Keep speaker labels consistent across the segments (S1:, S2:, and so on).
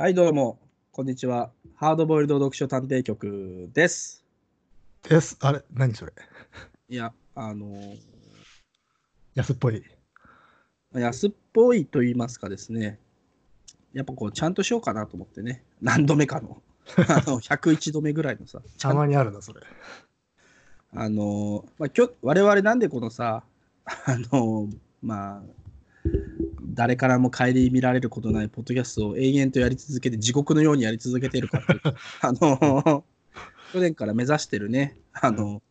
S1: はい、どうも、こんにちは。ハードボイルド読書探偵局です。
S2: です。あれ何それ
S1: いや、あのー
S2: 安っぽい。
S1: 安っぽいと言いますかですね、やっぱこう、ちゃんとしようかなと思ってね、何度目かの、あの101度目ぐらいのさ、ちゃん
S2: たまにあるな、それ。
S1: あのーまあ、今日我々なんでこのさ、あのーまあ、誰からも顧みられることないポッドキャストを永遠とやり続けて、地獄のようにやり続けているかっていうと あのー去年から目指してるね、あの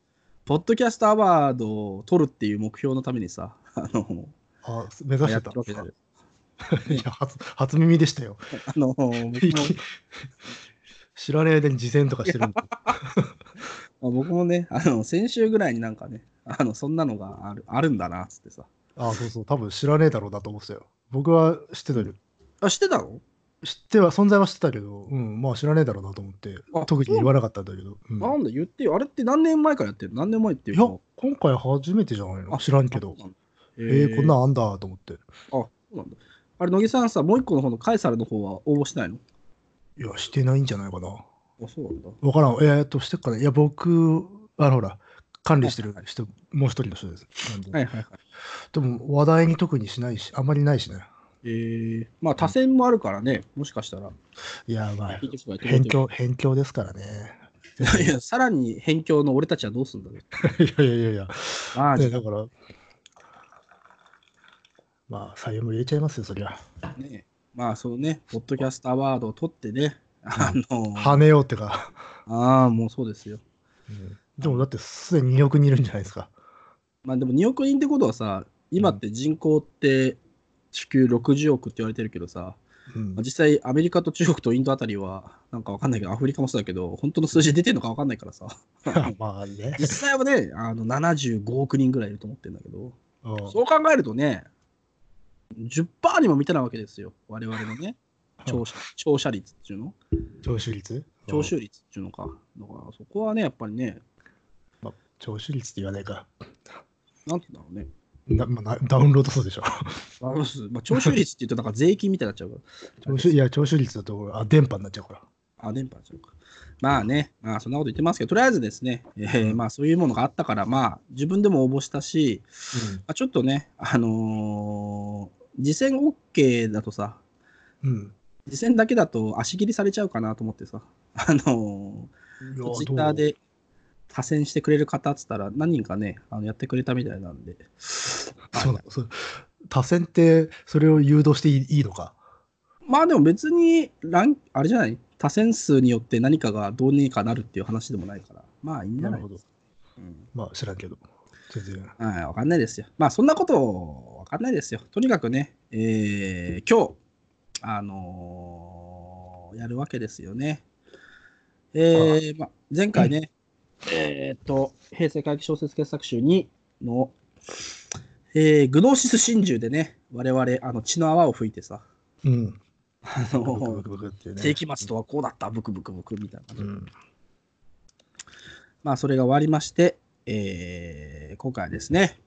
S1: ポッドキャストアワードを取るっていう目標のためにさ、あの
S2: あ、目指し
S1: て
S2: てた
S1: るわけだよ。
S2: いや初、初耳でしたよ。
S1: あの
S2: 知らねえ間に事前とかしてるんだ。
S1: まあ僕もね、あの先週ぐらいになんかね、あのそんなのがあるあるんだなっつってさ。
S2: あ、そうそう、多分知らねえだろうなと思ってたよ。僕は知ってたけど、
S1: あ、知ってたの？
S2: 知っては、存在は知ってたけど、うん、まあ知らねえだろうなと思って
S1: あ、
S2: 特に言わなかったんだけど。うん
S1: なんだ言ってよ。あれって何年前からやってるの？何年前ってい
S2: いうや
S1: と、
S2: 今回初めてじゃないの？知らんけど。
S1: あ。そうなんだ
S2: えー、こんなんあんだと思って。
S1: あ、そうなんだ。あれ、乃木さんさ、もう一個の方のカエサルの方は応募してないの？
S2: いや、してないんじゃないかな。
S1: あ、そうなんだ。
S2: わからん。えー、っと、してっかね。いや、僕、あの、ほら、管理してる人、もう一人の人です。
S1: はいはいはい。
S2: でも、話題に特にしないし、あんまりないしね。
S1: えー、まあ、多選もあるからね、もしかしたら。
S2: いや、まあ辺境、辺境ですからね。
S1: いや、さらに辺境の俺たちはどうすんだろう。
S2: いやいやいやいや。
S1: まあ、
S2: ね、だから、まあ、採用も入れちゃいますよ、そりゃ。
S1: ね、まあ、そうね、ポッドキャストアワードを取ってね、あの、
S2: 跳ねようってか。
S1: ああ、もうそうですよ。
S2: うんでも、だって、すでに2億人いるんじゃないですか。
S1: まあでも2億人ってことはさ、今って人口って地球60億って言われてるけどさ、
S2: うん。
S1: まあ、実際アメリカと中国とインドあたりはなんかわかんないけど、アフリカもそうだけど、本当の数字出てるのかわかんないからさ、
S2: まあね。
S1: 実際はね、あの75億人ぐらいいると思ってるんだけど、
S2: うん。
S1: そう考えるとね、10%にも満たないわけですよ、我々のね、聴者聴者率っていうの。
S2: 聴取率？
S1: 聴取率っていうのか。だからそこはね、やっぱりね、
S2: まあ聴取率って言わないか。
S1: なんてだろうね。
S2: なまあなダウンロード数でしょ。
S1: あのまあ、聴取率って言うとなんか税金みたいになっちゃうから。
S2: 聴取いや、聴取率だと、あ、電波になっちゃうから。
S1: あ、電波ちゃうか。まあね、まあそんなこと言ってますけど、とりあえずですね、えーまあそういうものがあったから、まあ自分でも応募したし、まあ、ちょっとね、あのー、次戦 OK だとさ、
S2: うん。
S1: だけだと足切りされちゃうかなと思ってさ、あのー、ツイッターで多選してくれる方っつったら何人かね、あのやってくれたみたいなんで、
S2: そうなの。そう多選ってそれを誘導していいいいのか？
S1: まあでも別にラン、あれじゃない、多選数によって何かがどうにかなるっていう話でもないから、まあいいんじゃない？ですか。うん。
S2: まあ知らんけど。全然。
S1: はい、わかんないですよ。まあ、そんなこと、わかんないですよ。とにかくね、えー今日、あのーやるわけですよね。えーまあ、前回ね、えーっと、平成回帰小説傑作集2の、えーグノーシス真珠でね、我々、あの血の泡を吹いてさ、
S2: うん。
S1: あの
S2: クブクってね。
S1: 世紀末とはこうだった、ブクブクブクみたいな。
S2: うん。
S1: まあ、それが終わりまして、えー今回はですね、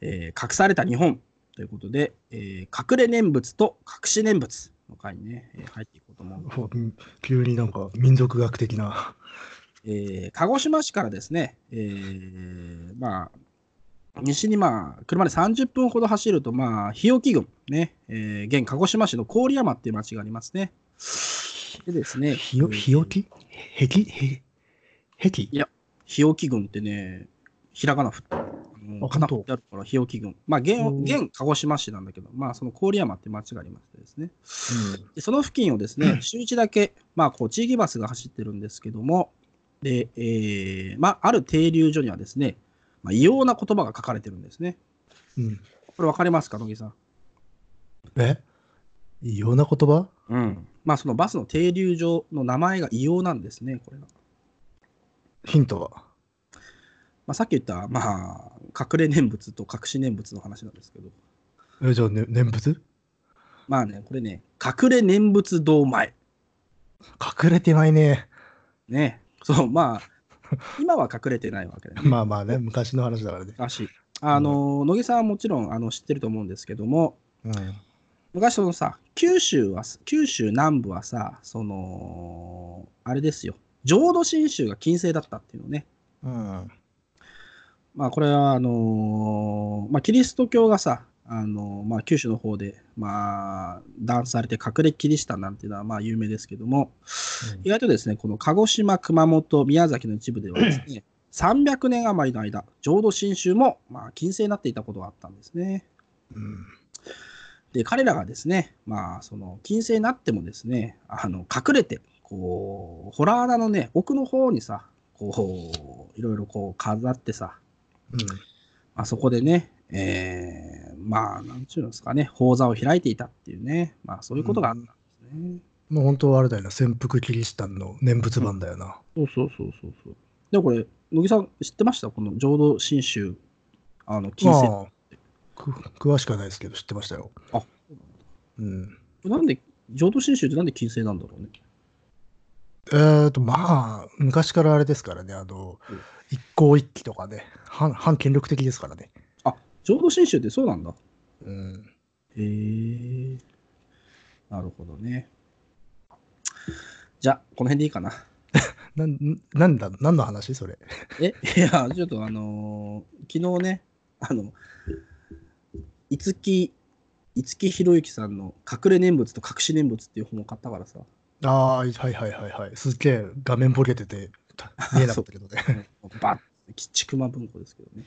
S1: えー隠された日本ということで、えー隠れ念仏と隠し念仏の回にね、えー入っていこうと思うんです。
S2: う ん急になんか民族学的な
S1: えー鹿児島市からですね、えーまあ、西にまあ、車で30分ほど走ると、まあ、日置郡、ね、えー現鹿児島市の郡山っていう町がありますね。でですね、
S2: 日置へきへ壁？
S1: いや日置郡ってね、ひらがな振ってあの
S2: あ
S1: かってあるから、日置郡。まあ、現現鹿児島市なんだけど、まあ、その郡山って町がありましてですね、でその付近をですね、週1だけ、まあ、こう地域バスが走ってるんですけども、で、えーまあ、ある停留所にはですね、まあ、異様な言葉が書かれてるんですね。
S2: うんうん
S1: これ分かりますか、野木さん？
S2: え？異様な言葉？
S1: うん。まあ、そのバスの停留所の名前が異様なんですね、これが。
S2: ヒントは？
S1: まあ、さっき言った、まあ、隠れ念仏と隠し念仏の話なんですけど、
S2: えじゃあ、ね、念仏？
S1: まあね、これね、隠れ念仏堂前。
S2: 隠れてないね
S1: ね。そう、まあ、今は隠れてないわけだよね。
S2: まあまあね昔の話だからね
S1: 昔。あの、野木さんはもちろんあの知ってると思うんですけども、
S2: うん
S1: 昔そのさ、九州は、九州南部はさ、その、あれですよ、浄土真宗が禁制だったっていうのね。
S2: うん。
S1: まあこれはあのーまあキリスト教がさ、あのーまあ九州の方で、まあ、断されて隠れキリシタンなんていうのはまあ有名ですけども、意外とですね、この鹿児島、熊本、宮崎の一部ではですね、300年余りの間、浄土真宗もまあ禁制になっていたことがあったんですね。
S2: うん。
S1: で、彼らがですね、まあ、その、禁制になってもですね、あの、隠れて、こう、ホラー穴のね、奥の方にさ、こう、いろいろこう飾ってさ、
S2: うん。
S1: まあ、そこでね、えー、まあ、なんちゅうんですかね、講座を開いていたっていうね、まあ、そういうことがあったんですね。
S2: もう本当はあれだよな、潜伏キリシタンの念仏版だよな。
S1: そうそうそうそうそう。でもこれ、乃木さん知ってました？この浄土真宗、あの、禁制。
S2: まあ、く詳しくはないですけど、知ってましたよ。
S1: あ、
S2: うん。
S1: なんで、浄土真宗ってなんで禁制なんだろうね？
S2: えーと、まあ、昔からあれですからね、あの
S1: うん、
S2: 一向一揆とかね、反反権力的ですからね。
S1: あ、浄土真宗ってそうなんだ。
S2: うん。
S1: へえ。なるほどね。じゃあ、この辺でいいかな。
S2: なんなんだ、何の話それ？
S1: え、いや、ちょっとあのー昨日ね、あの、五木、五木ひろゆきさんの隠れ念仏と隠し念仏っていう本を買ったからさ、
S2: ああ、はいはいはいはい。すっげえ画面ボケてて、た 見えなかったけどね。
S1: バッちちくま文庫ですけどね。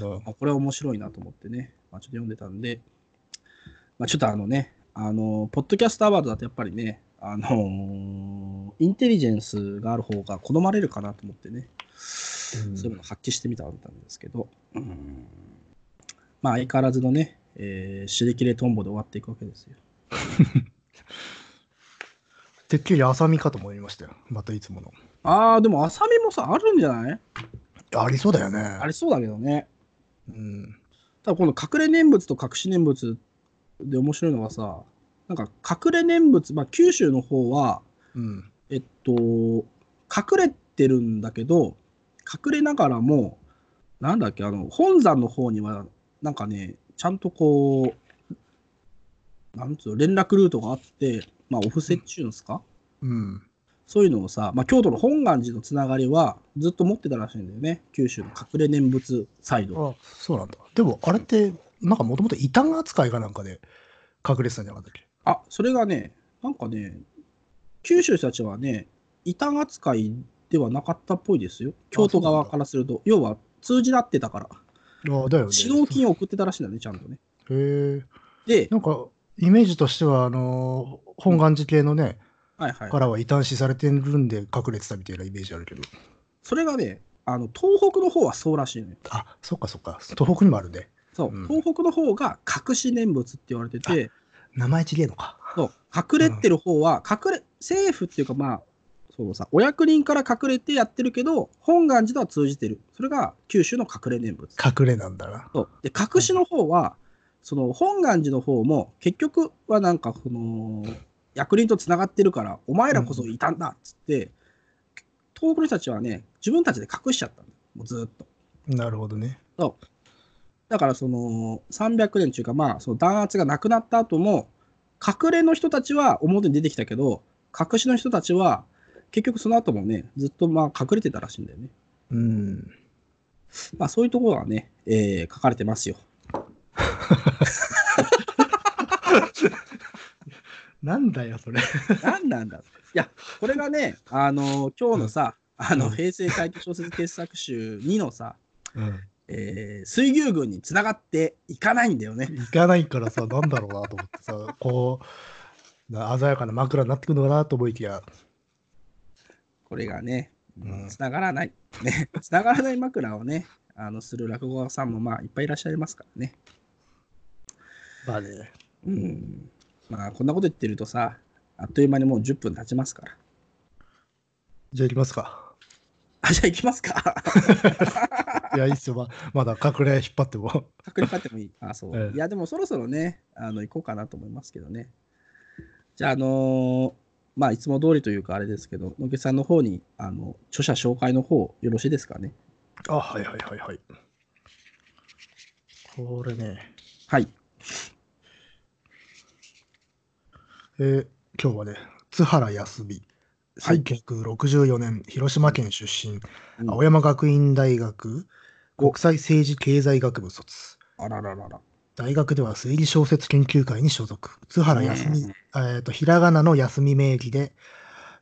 S2: うん
S1: あこれは面白いなと思ってね、まあ、ちょっと読んでたんで、まあ、ちょっとあのね、あの、ポッドキャストアワードだとやっぱりね、あのーインテリジェンスがある方が好まれるかなと思ってね、そういうのを発揮してみたんですけど、うんまあ相変わらずのね、えー、尻切れトンボで終わっていくわけですよ。
S2: てっきり浅見かと思いましたよ。またいつもの。
S1: ああ、でも浅見もさ、あるんじゃない？
S2: ありそうだよね。
S1: ありそうだけどね。
S2: うん。
S1: ただこの隠れ念仏と隠し念仏で面白いのがさ、なんか隠れ念仏、まあ九州の方は、
S2: うん。
S1: えっと、隠れてるんだけど、隠れながらも、なんだっけ、あの、本山の方には、なんかね、ちゃんとこう、なんつうの、連絡ルートがあって、まあ、お布施っちゅうんですか、
S2: うん。
S1: そういうのをさ、まあ、京都の本願寺のつながりはずっと持ってたらしいんだよね、九州の隠れ念仏サイド。
S2: あそうなんだ。でも、あれって、なんかもともと異端扱いかなんかで隠れてたんじゃなかったっけ？
S1: あ、それがね、なんかね、九州たちはね、異端扱いではなかったっぽいですよ。京都側からすると。要は、通じ合ってたから。
S2: あだよね。
S1: 指導金を送ってたらしいんだね、ちゃんとね。
S2: へえ。
S1: で、
S2: なんか、イメージとしては、あのー本願寺系のね、
S1: はいはい
S2: か。らは異端視されてるんで隠れてたみたいなイメージあるけど。
S1: それがね、あの東北の方はそうらしいのよ。
S2: あ、そっかそっか。東北にもあるね。
S1: そう、
S2: うん
S1: 東北の方が隠し念仏って言われてて、
S2: 名前違えのか。
S1: そう隠れてる方は、隠れ、政府っていうか、まあ、そうさ、お役人から隠れてやってるけど、本願寺とは通じてる。それが九州の隠れ念仏。
S2: 隠れなんだな。
S1: そうで、隠しの方は、その本願寺の方も、結局はなんか、その、役人とつながってるから、お前らこそいたんだっつって、東北の人たちはね、自分たちで隠しちゃったの。もうずーっと。
S2: なるほどね。
S1: だからその300年というかまあその弾圧がなくなった後も隠れの人たちは表に出てきたけど隠しの人たちは結局その後もねずっとまあ隠れてたらしいんだよね。
S2: うん。
S1: まあそういうところはね、えー書かれてますよ。
S2: なんだよ、それ。
S1: 何なんだいやこれがねあの今日のさあの
S2: うん
S1: 平成回帰小説傑作集2のさ、
S2: うん。
S1: えー水牛軍につながっていかないんだよね。
S2: 行かないからさ、なんだろうなと思ってさ、こう、な鮮やかな枕になってくるのかなと思いきや、
S1: これがね、
S2: うん
S1: つながらない。ね、つながらない枕をね、あのする落語家さんもまあいっぱいいらっしゃいますからね。
S2: まあね、
S1: うん。まあこんなこと言ってるとさ、あっという間にもう10分経ちますから。
S2: じゃあ行きますか。
S1: あ、じゃあ行きますか。
S2: いや、いいっすよ。ままだ隠れ引っ張っても。
S1: 確認買ってもいい。あ、そう。
S2: ええ
S1: いや、でもそろそろね、あの行こうかなと思いますけどね。じゃあ、あのーまあ、いつも通りというかあれですけど、野毛さんの方に、あの、著者紹介の方、よろしいですかね。
S2: あ、はいはいはいはい。これね、
S1: はい。
S2: えー今日はね、津原康美。
S1: はい
S2: 1964年、広島県出身、
S1: うん
S2: 青山学院大学
S1: お
S2: 国際政治経済学部卒。
S1: あらららら。
S2: 大学では推理小説研究会に所属。津原康美、
S1: うん
S2: えーと、ひらがなの休み名義で、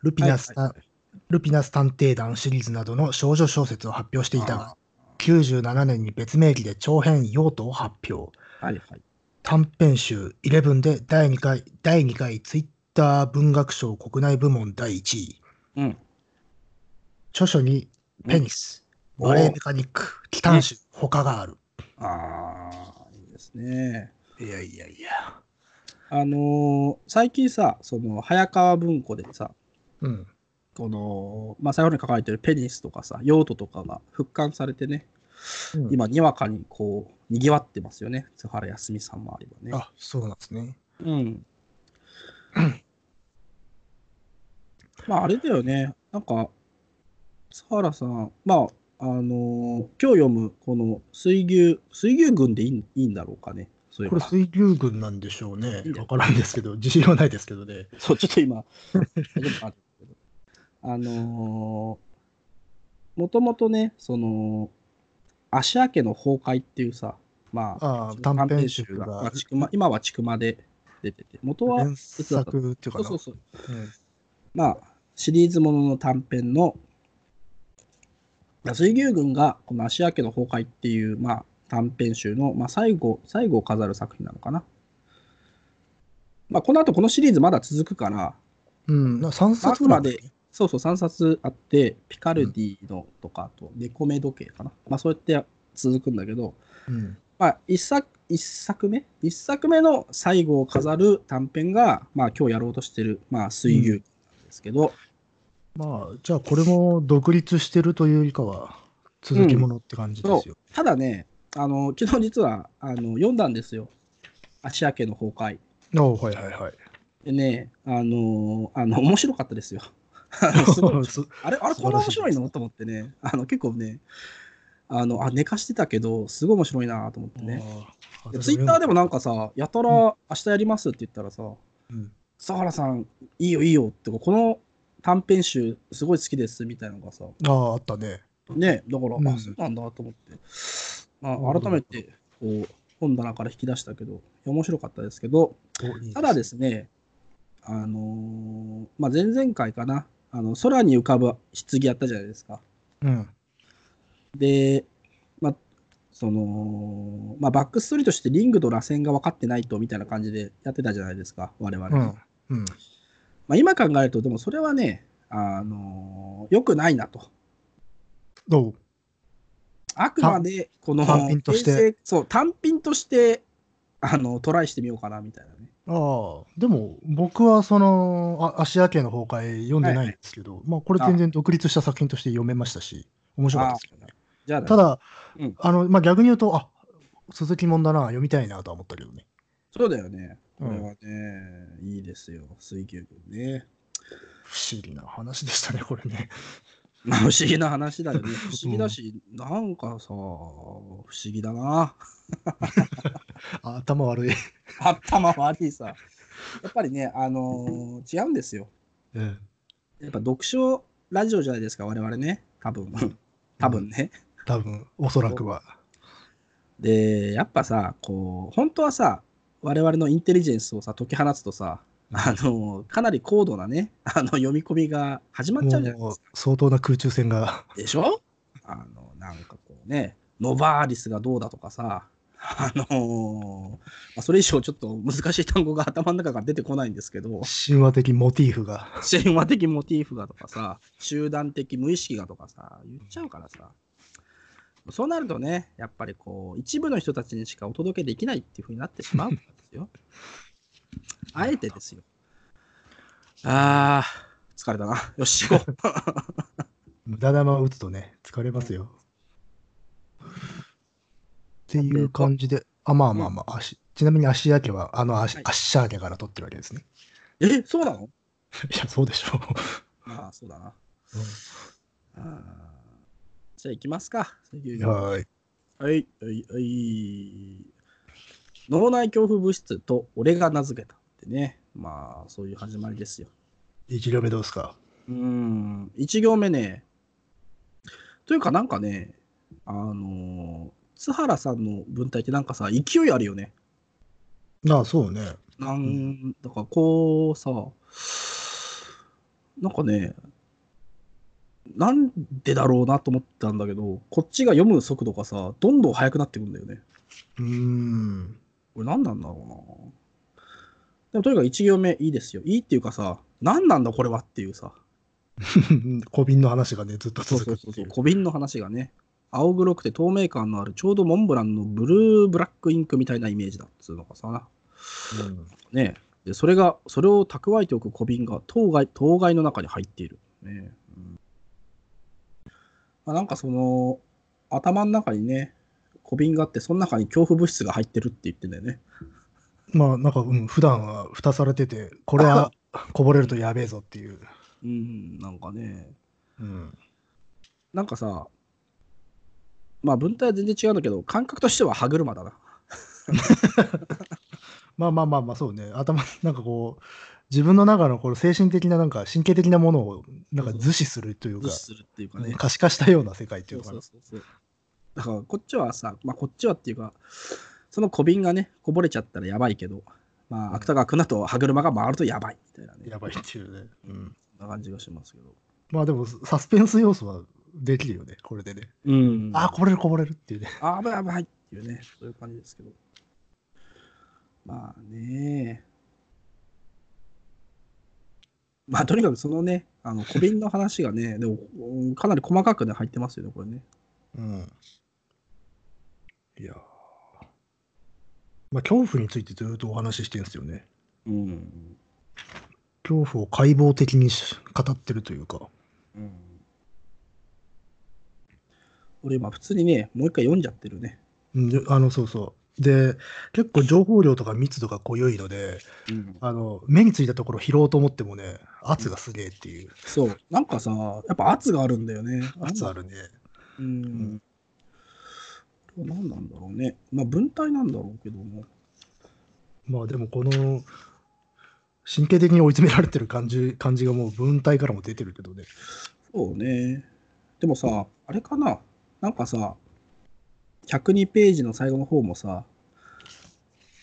S2: ルピナスタ、
S1: はいはい
S2: ルピナス探偵団シリーズなどの少女小説を発表していたが、97年に別名義で長編用途を発表。
S1: はいはい。
S2: 短編集11で第2回、第2回ツイッター文学賞国内部門第1位。
S1: うん。
S2: 著書にペニス、
S1: うん
S2: バレエメカニック、機関種、他がある。
S1: ああ、いいですね。
S2: いやいやいや。
S1: あのー最近さ、その早川文庫でさ、
S2: うん。
S1: この、まあ、最後に書かれてるペニスとかさ、用途とかが復刊されてね、今、にわかにこう、にぎわってますよね。津原康美さんもあればね。
S2: あ、そうなんですね。
S1: うん。まあ、あれだよね。なんか、津原さん、まあ、あのー今日読む、この水牛、水牛群でいいいいんだろうかね。そういえば
S2: これ水牛群なんでしょうね
S1: いい。ね
S2: わからんですけど、自信はないですけどね。
S1: そう、ちょっと今、あのー、もともとね、その、芦屋家の崩壊っていうさ、まあ、
S2: ああ、短編集
S1: が、まあ、
S2: が
S1: ちくま今はちくまで出てて、元は、
S2: 連作っていうかな。
S1: そうそうそう、
S2: うん。
S1: まあ、シリーズものの短編の、水牛軍がこの芦屋家の崩壊っていう、まあ、短編集の、まあ、最後、最後を飾る作品なのかな。まあ、この後このシリーズまだ続くから、
S2: うん、な3
S1: あ
S2: 冊
S1: くまで、そうそう、3冊あって、ピカルディのとか、あと、猫目時計かな。まあ、そうやって続くんだけど、
S2: うん。
S1: まあ、1作一作目？一作目の最後を飾る短編が、まあ、今日やろうとしてる、まあ、水牛なんですけど、
S2: まあ、じゃあこれも独立してるというよりかは、続きものって感じですよ。
S1: ただね、あの昨日実はあの読んだんですよ。芦屋家の崩壊。
S2: おはいはいはい。
S1: でね、あのあの面白かったですよ。あれ、あれ、こんな面白いの？と思ってね、あの結構ね、あのあ寝かしてたけど、すごい面白いなと思ってね。ツイッターでもなんかさ、やたら明日やりますって言ったらさ、
S2: うん。
S1: 佐原さん、いいよいいよって、この短編集、すごい好きですみたいなのがさ、
S2: ああ、あったね。
S1: ね、だから、
S2: うん。
S1: あ、そうなんだと思って、まあ、改めてこう本棚から引き出したけど、面白かったですけど、
S2: おいい
S1: ただですね、あのーまあ、前々回かな、あの空に浮かぶ棺やったじゃないですか。
S2: うん。
S1: で、まあ、その、まあ、バックストーリーとしてリングと螺旋が分かってないとみたいな感じでやってたじゃないですか、我々。
S2: うん。うん。
S1: まあ、今考えると、でもそれはね、あのー良くないなと。
S2: どう？
S1: あくまでこの
S2: 単品として
S1: そう単品としてあのトライしてみようかなみたいなね。
S2: ああ、でも僕はその、あ芦屋家の崩壊読んでないんですけど、まあこれ全然独立した作品として読めましたし、面白かったですけどね。
S1: じゃあね、
S2: ただ、
S1: うん
S2: あの、まあ逆に言うと、あ鈴木もんだな、読みたいなとは思ったけどね。
S1: そうだよね。こ
S2: うん
S1: れはね、いいですよ、水牛軍ね。
S2: 不思議な話でしたね、これね。
S1: まあ、不思議な話だよね。不思議だし、なんかさ、不思議だな。
S2: あ 頭悪い。
S1: 頭悪いさ。やっぱりね、あのー違うんですよ。
S2: うん
S1: やっぱ読書ラジオじゃないですか、我々ね。多分。多分ね。
S2: 多分、おそらくは。
S1: で、やっぱさ、こう、本当はさ、我々のインテリジェンスをさ、解き放つとさ、あの、かなり高度なね、あの、読み込みが始まっちゃうじゃないですか。
S2: 相当な空中戦が。
S1: でしょ？あの、なんかこうね、ノバーリスがどうだとかさ、あのーまあ、それ以上ちょっと難しい単語が頭の中から出てこないんですけど、
S2: 神話的モチーフが。
S1: 神話的モチーフがとかさ、集団的無意識がとかさ、言っちゃうからさ、そうなるとね、やっぱりこう、一部の人たちにしかお届けできないっていうふうになってしまうんですよ。あえてですよ。あー、疲れたな。よし、行こう。
S2: 無駄玉を打つとね、疲れますよ。っていう感じで、あ、まあまあまあ、足ちなみに芦屋家は、あの足、
S1: はい
S2: アッシャー家から取ってるわけですね。
S1: え、そうなの？
S2: いや、そうでしょ
S1: まあ、そうだな。あーじゃあ行きますか。
S2: う。はい。
S1: はい、はい、はい。脳内恐怖物質と俺が名付けたってね。まあ、そういう始まりですよ。
S2: 1行目どうですか？
S1: うーん、1行目ね、というかなんかね、あのー津原さんの文体ってなんかさ、勢いあるよね。
S2: ああ、そうね。
S1: なんだからこうさ、なんかね、なんでだろうなと思ったんだけど、こっちが読む速度がさ、どんどん速くなってくんだよね。
S2: うーん。
S1: これ何なんだろうな。でもとにかく1行目いいですよ。いいっていうかさ、何なんだこれはっていうさ。
S2: 小瓶の話がね、ずっと
S1: そう
S2: 続
S1: そうそうそう。小瓶の話がね。青黒くて透明感のある、ちょうどモンブランのブルーブラックインクみたいなイメージだっつうのがさ。
S2: うん
S1: ねで、それが、それを蓄えておく小瓶が当該当該の中に入っている。ねうんまあ、なんかその、頭の中にね、小瓶があって、その中に恐怖物質が入ってるって言ってんだよね。
S2: まあ、なんか、うん、普段は蓋されてて、これは こぼれるとやべえぞっていう。
S1: うん、なんかね、
S2: うん。
S1: なんかさ、まあ文体は全然違うんだけど、感覚としては歯車だな。
S2: まあまあまあまあ、そうね。頭、なんかこう、自分の中のこの精神的な、なんか神経的なものを、なんか図示するというか
S1: 無視、するっていうかね。
S2: 可視化したような世界ってい
S1: そうう
S2: かな。
S1: そうそうそう。だからこっちはさ、まあこっちはっていうか、その小瓶がね、こぼれちゃったらやばいけど、まあ芥川君だと歯車が回るとやばいみたいなね。
S2: やばいっていうね。うん。
S1: そんな感じがしますけど。
S2: まあでも、サスペンス要素はできるよね、これでね。
S1: うん
S2: ああ、こぼれるこぼれるっていうね。
S1: あ危ない危ないっていうね、そういう感じですけど。まあね。まあとにかくそのね、あの小瓶の話がね、でもうんかなり細かくね入ってますよね、これね。
S2: うん。いやーまあ、恐怖についてずっとお話ししてるんですよね。
S1: うん。
S2: 恐怖を解剖的にし語ってるというか。
S1: うん、俺今普通にね、もう一回読んじゃってるね。
S2: うんであの、そうそう。で、結構情報量とか密度が濃いので、
S1: うん、
S2: あの、目についたところ拾おうと思ってもね、圧がすげえっていう。
S1: そう、なんかさ、やっぱ圧があるんだよね。
S2: 圧あるね。
S1: うん。これは何なんだろうね。まあ文体なんだろうけども。
S2: まあでもこの、神経的に追い詰められてる感じ感じがもう文体からも出てるけどね。
S1: そうね。でもさ、あれかな。なんかさ、102ページの最後の方もさ、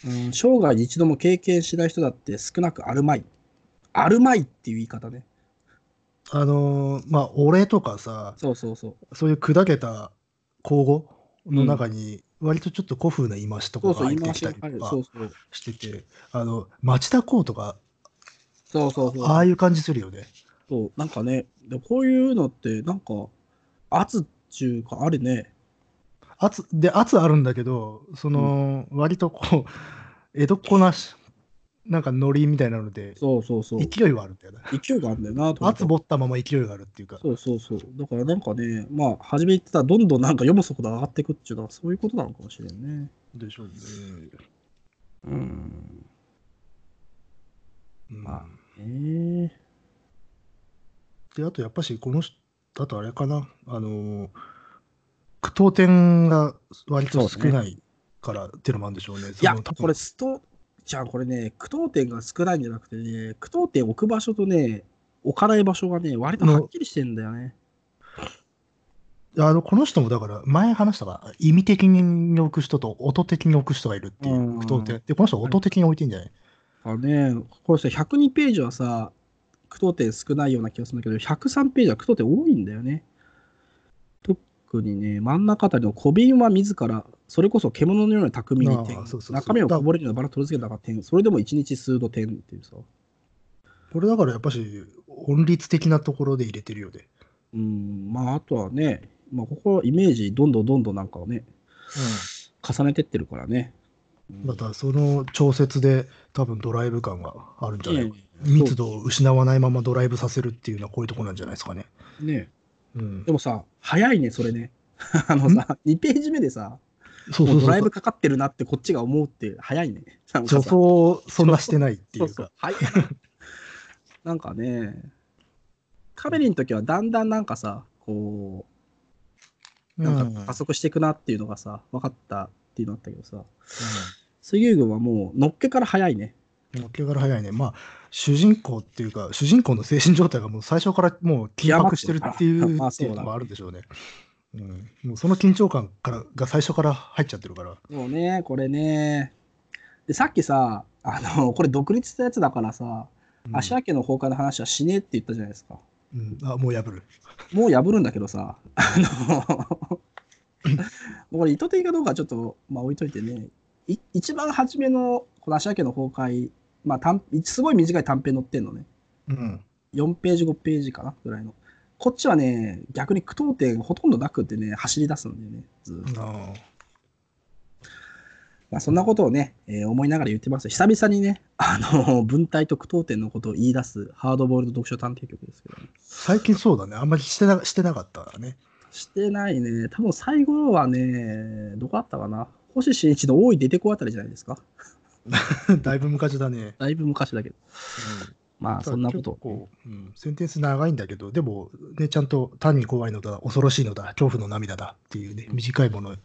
S1: うん、生涯に一度も経験しない人だって少なくあるまい。あるまいっていう言い方ね。
S2: あのーまあ、俺とかさ、
S1: そうそうそう。
S2: そういう砕けた口語の中に、割とちょっと古風な言い回しとかが入って。きたりとか。してて、あの、町田公とか、
S1: そうそうそう。
S2: ああいう感じするよね。
S1: そう、なんかね、でこういうのって、なんか、圧っていうか、あるね。
S2: 圧、で、圧あるんだけど、その、割とこう、江戸っ子なし、なんかノリみたいなので、
S1: そうそうそう。
S2: 勢いはあるんだよね。
S1: 勢いがあるんだよな、と
S2: 圧持ったまま勢いがあるっていうか。
S1: そうそうそう。だからなんかね、まあ、初め言ってたらどんどんなんか読む速度上がっていくっていうのは、そういうことなのかもしれんね。
S2: でしょうね。
S1: うん。
S2: うん
S1: まええ
S2: で、あとやっぱし、この人、あとあれかな、あのー、句読点が割と少ないからっていうのもあるんでしょうね。
S1: いや、これ、スト、じゃあこれね、句読点が少ないんじゃなくてね、句読点置く場所とね、置かない場所がね、割とはっきりしてんだよね。
S2: あのこの人もだから、前話したが、意味的に置く人と音的に置く人がいるってい
S1: う
S2: 句読点。で、この人は音的に置いてんじゃない？
S1: あね、これさ、102ページはさ、句読点少ないような気がするんだけど、103ページは句読点多いんだよね。特にね、真ん中あたりの小瓶は自ら、それこそ獣のような巧みに点
S2: そうそうそう
S1: 中身をこぼれるようなバラ取り付けたが点、それでも1日数度点っていうさ。
S2: これだからやっぱし、音律的なところで入れてるよね。
S1: うん、まあ、あとはね、まあ、ここはイメージ、どんどんどんどんなんかをね、重ねてってるからね。うん
S2: また、その調節で多分ドライブ感があるんじゃないか。
S1: ええ
S2: 密度を失わないままドライブさせるっていうのはこういうところなんじゃないですかね。
S1: ね。
S2: うん
S1: で、もさ、早いね、それね。あのさ、2ページ目でさ、
S2: そうそううそう
S1: もドライブ。かかってるなってこっちが思うって早いね。なんか
S2: 助
S1: さ
S2: 走そんなしてないってい
S1: そううそういな。なんかね、カメリの時はだんだんなんかさ、こう、なんか加速していくなっていうのがさ、分かったっていうのあったけどさ、水牛軍はもうのっけから早いね。
S2: のっけから早いね。まあ、主人公っていうか、主人公の精神状態がもう最初からもう緊迫してるっていうのがあるんでしょうね。うん、もうその緊張感からが最初から入っちゃってるから。
S1: そうね、これね。で、さっきさ、あの、これ独立したやつだからさ、
S2: うん
S1: 芦屋家の崩壊の話はしねえって言ったじゃないですか。
S2: うん、あ、もう破る。
S1: もう破るんだけどさ、あの、これ意図的かどうかはちょっと、まあ、置いといてね、い一番初めのこの芦屋家の崩壊、まあ短、すごい短い短編載ってんのね。
S2: うん。
S1: 4ページ、5ページかなぐらいの。こっちはね、逆に句読点ほとんどなくってね、走り出すんだよね、ずーっと。
S2: あ
S1: まあ、そんなことをね、えー思いながら言ってます。久々にね、あの、文体と句読点のことを言い出すハードボールド読書探偵局ですけどね。
S2: 最近そうだね。あんまりしてなしてなかったね。
S1: してないね。多分最後はね、どこだったかな。星新一の大い出てこあたりじゃないですか。
S2: だいぶ昔だね。
S1: だいぶ昔だけど。まあ、そんなこと
S2: うん、センテンス長いんだけど、でも、ね、ちゃんと単に怖いのだ、恐ろしいのだ、恐怖の涙だっていうね、短いものを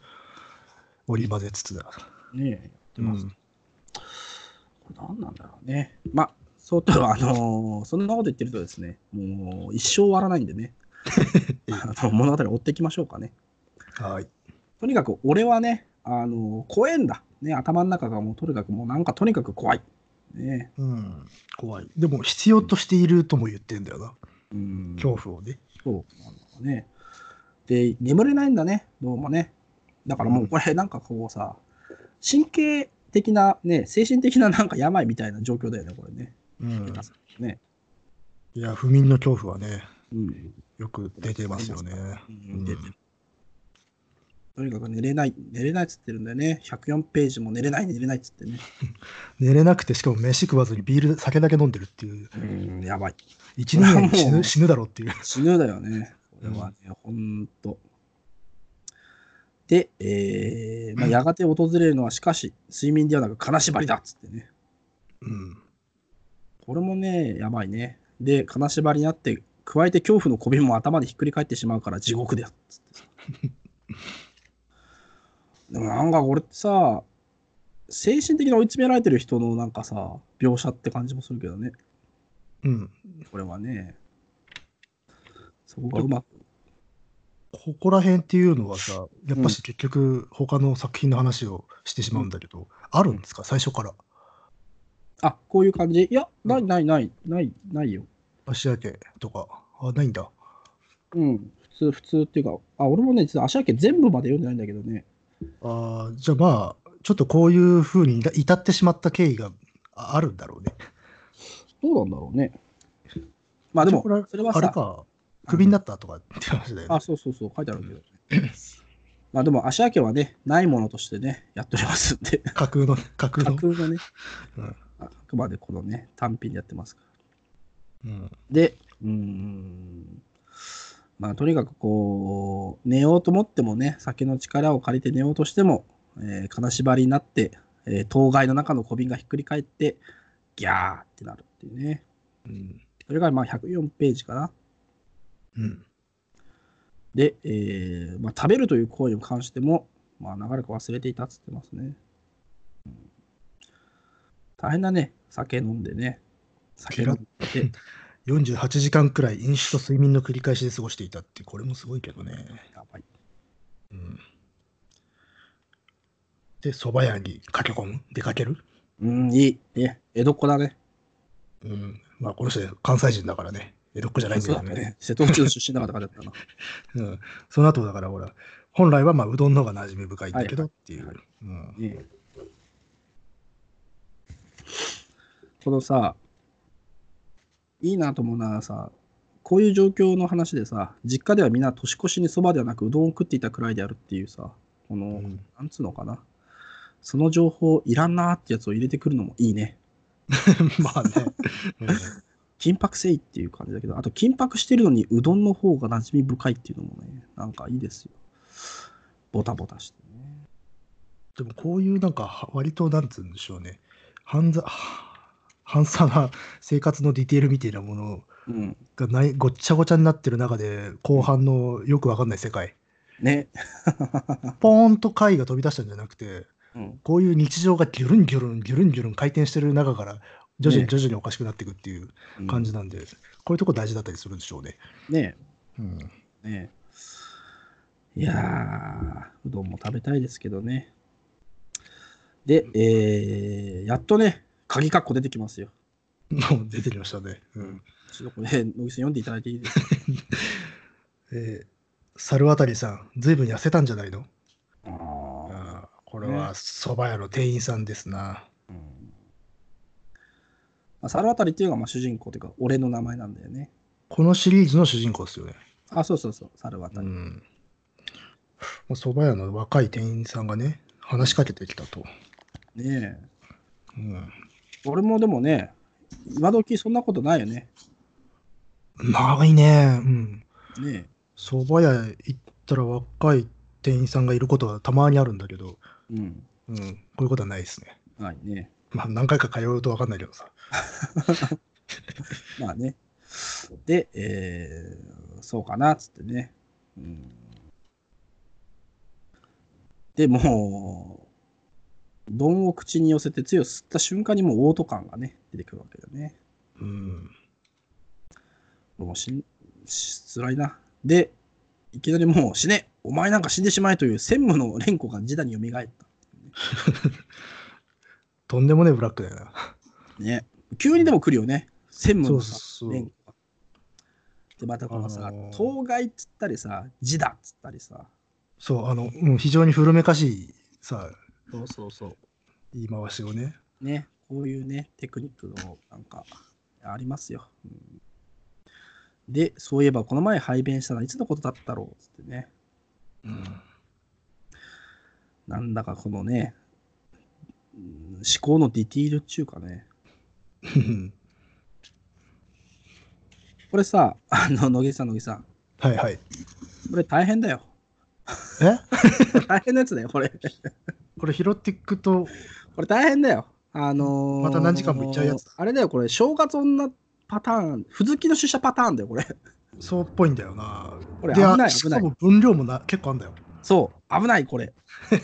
S2: 織り交ぜつつだ。
S1: ねやってます。
S2: うん
S1: これ何なんだろうね。まあ、そうと、あのーそんなこと言ってるとですね、もう一生終わらないんでね、あの物語を追っていきましょうかね。
S2: はい。
S1: とにかく俺はね、あの怖えんだ。ね、頭の中がもうとにかくもうなんかとにかく怖い。ね。
S2: うん、怖い。でも、必要としているとも言ってんだよな、
S1: うん。
S2: 恐怖をね。
S1: そうなんだね。で、眠れないんだね、どうもね。だからもうこれなんかこうさ、神経的なね、精神的ななんか病みたいな状況だよね、これね。
S2: うん、
S1: ね。
S2: いや、不眠の恐怖はね、
S1: うん。
S2: よく出てますよね。
S1: うん出てるとにかく寝れない、寝れないっつってるんだよね。104ページも寝れない、寝れないっつってね。
S2: 寝れなくて、しかも飯食わずにビール、酒だけ飲んでるっていう、
S1: うん、やばい。
S2: 一人間死ぬ死ぬだろうっていう。
S1: 死ぬだよね。これはね、ほんと。で、えーまあ、やがて訪れるのは、しかし、睡眠ではなく金縛りだっつってね。
S2: うん。
S1: これもね、やばいね。で、金縛りになって、加えて恐怖の小瓶も頭でひっくり返ってしまうから地獄だよっつって。でもなんかこれってさ、精神的に追い詰められてる人のなんかさ、描写って感じもするけどね。
S2: うん。
S1: これはね。そこがうまく。
S2: ここら辺っていうのはさ、やっぱし結局、他の作品の話をしてしまうんだけど、あるんですか、最初から。
S1: あ、こういう感じ？いや、ないないない、ない、ないよ。
S2: 芦屋家とか。あ、ないんだ。
S1: うん、普通、普通っていうか、あ、俺もね、実は足明け全部まで読んでないんだけどね。
S2: あーじゃあまあ、ちょっとこういうふうに至至ってしまった経緯がああるんだろうね。
S1: どうなんだろうね。まあでも
S2: これ、
S1: それはさ、
S2: あれか、クビになったとかって話だよね。
S1: あ、そうそうそう、書いてあるけど、ね。まあでも、足明けはね、ないものとしてね、やっておりますんで、
S2: 架空の、架空
S1: 架
S2: の。
S1: 空がね、
S2: うん
S1: あくまでこのね、単品でやってますから。
S2: うん
S1: で、うーん、まあとにかくこう、寝ようと思ってもね、酒の力を借りて寝ようとしても、えー金縛りになって、えー当該の中の小瓶がひっくり返って、ギャーってなるっていうね。
S2: うん
S1: それがまあ104ページかな。
S2: うん
S1: で、えーまあ、食べるという行為に関しても、まあ、長らく忘れていたっつってますね。うん大変だね、酒飲んでね。酒飲んで、
S2: 48時間くらい飲酒と睡眠の繰り返しで過ごしていたって、これもすごいけどね。
S1: やばい。
S2: うんで、蕎麦屋に駆け込む？出かける？
S1: うん、いい。え、江戸っ子だね。
S2: うん。まあ、この人関西人だからね。江戸っ子じゃないんだけどね。
S1: ね。瀬戸内の出身だからだったな。
S2: うん。その後だから、ほら、本来はまあうどんの方が馴染み深いんだけど
S1: はい
S2: っていう。
S1: はい
S2: うん
S1: ねこのさ、いいなと思うのはさ、こういう状況の話でさ、実家ではみんな年越しにそばではなくうどんを食っていたくらいであるっていうさ、この、
S2: うん
S1: なんつうのかな。その情報いらんなーってやつを入れてくるのもいいね。
S2: まあね。
S1: 緊迫性っていう感じだけど、あと緊迫してるのにうどんの方が馴染み深いっていうのもね、なんかいいですよ。ボタボタしてね。
S2: でもこういうなんか割となんつうんでしょうね。半ざ半さな生活のディテールみたいなもの
S1: うん。
S2: がないごっちゃごちゃになってる中で後半のよくわかんない世界。
S1: ね。
S2: ポーンと貝が飛び出したんじゃなくて、
S1: うん。
S2: こういう日常がギュルンギュルン、ギュルンギュルン回転してる中から、徐々に
S1: ね
S2: 徐々におかしくなっていくっていう感じ
S1: だ。
S2: なんで、こういうとこ大事だったりするんでしょうね。
S1: ね
S2: うん。
S1: え。ねえ。いやー、うどんも食べたいですけどね。で、えー、やっとね、鍵括弧出てきますよ。
S2: もう出てきましたね。うん。
S1: ちょっとこれ、野木さん読んでいただいていいですか？
S2: えー、猿渡さん、ずいぶん痩せたんじゃないの？
S1: あ
S2: あーこれは蕎麦屋の店員さんですな。
S1: ーうんまあ、猿渡っていうのがまあ主人公というか、俺の名前なんだよね。
S2: このシリーズの主人公ですよね。
S1: あ、そうそうそう、猿渡。
S2: うん。まあ蕎麦屋の若い店員さんがね、話しかけてきたと。
S1: ねえ。
S2: うん。
S1: 俺もでもね、今時そんなことないよね。
S2: ないね。うん。
S1: ね
S2: 蕎麦屋行ったら若い店員さんがいることはたまにあるんだけど、
S1: え。うん。
S2: うん、こういうことはないですね。
S1: はいね。
S2: まあ何回か通うと分かんないけどさ。
S1: まあね。で、えー、そうかなっつってね。うん、でもう、丼を口に寄せてつゆを吸った瞬間にもうオート感がね、出てくるわけだよね。
S2: うん。
S1: もうしん、し辛いな。で、いきなりもう死ねお前なんか死んでしまえという専務の連呼が自打に蘇った。
S2: とんでもねえブラックだよな。
S1: ね。急にでも来るよね。専務の連呼が。で、またこのさ
S2: あのー、
S1: 当該っつったりさ、自打っつったりさ。
S2: そう、あの、うん、非常に古めかしいさ、
S1: そうそうそう。
S2: 言い回しをね。
S1: ね、こういうね、テクニックのなんかありますよ。うんで、そういえばこの前排便したのはいつのことだったろうっつってね。
S2: うん。
S1: なんだかこのね、うん思考のディティールっていうかね。これさ、あの、野木さん、野木さん。
S2: はいはい。
S1: これ大変だよ。
S2: え？
S1: 大変なやつだよ、これ。
S2: これ拾っていくと、
S1: これ大変だよ。あのー
S2: また何時間もいっちゃうやつだ
S1: あれだよ、これ、正月女パターン、不好きの出社パターンだよ、これ。
S2: そうっぽいんだよな。
S1: これ
S2: で
S1: 危ない危ない
S2: しかも分量もな結構あんだよ。
S1: そう、危ない、これ。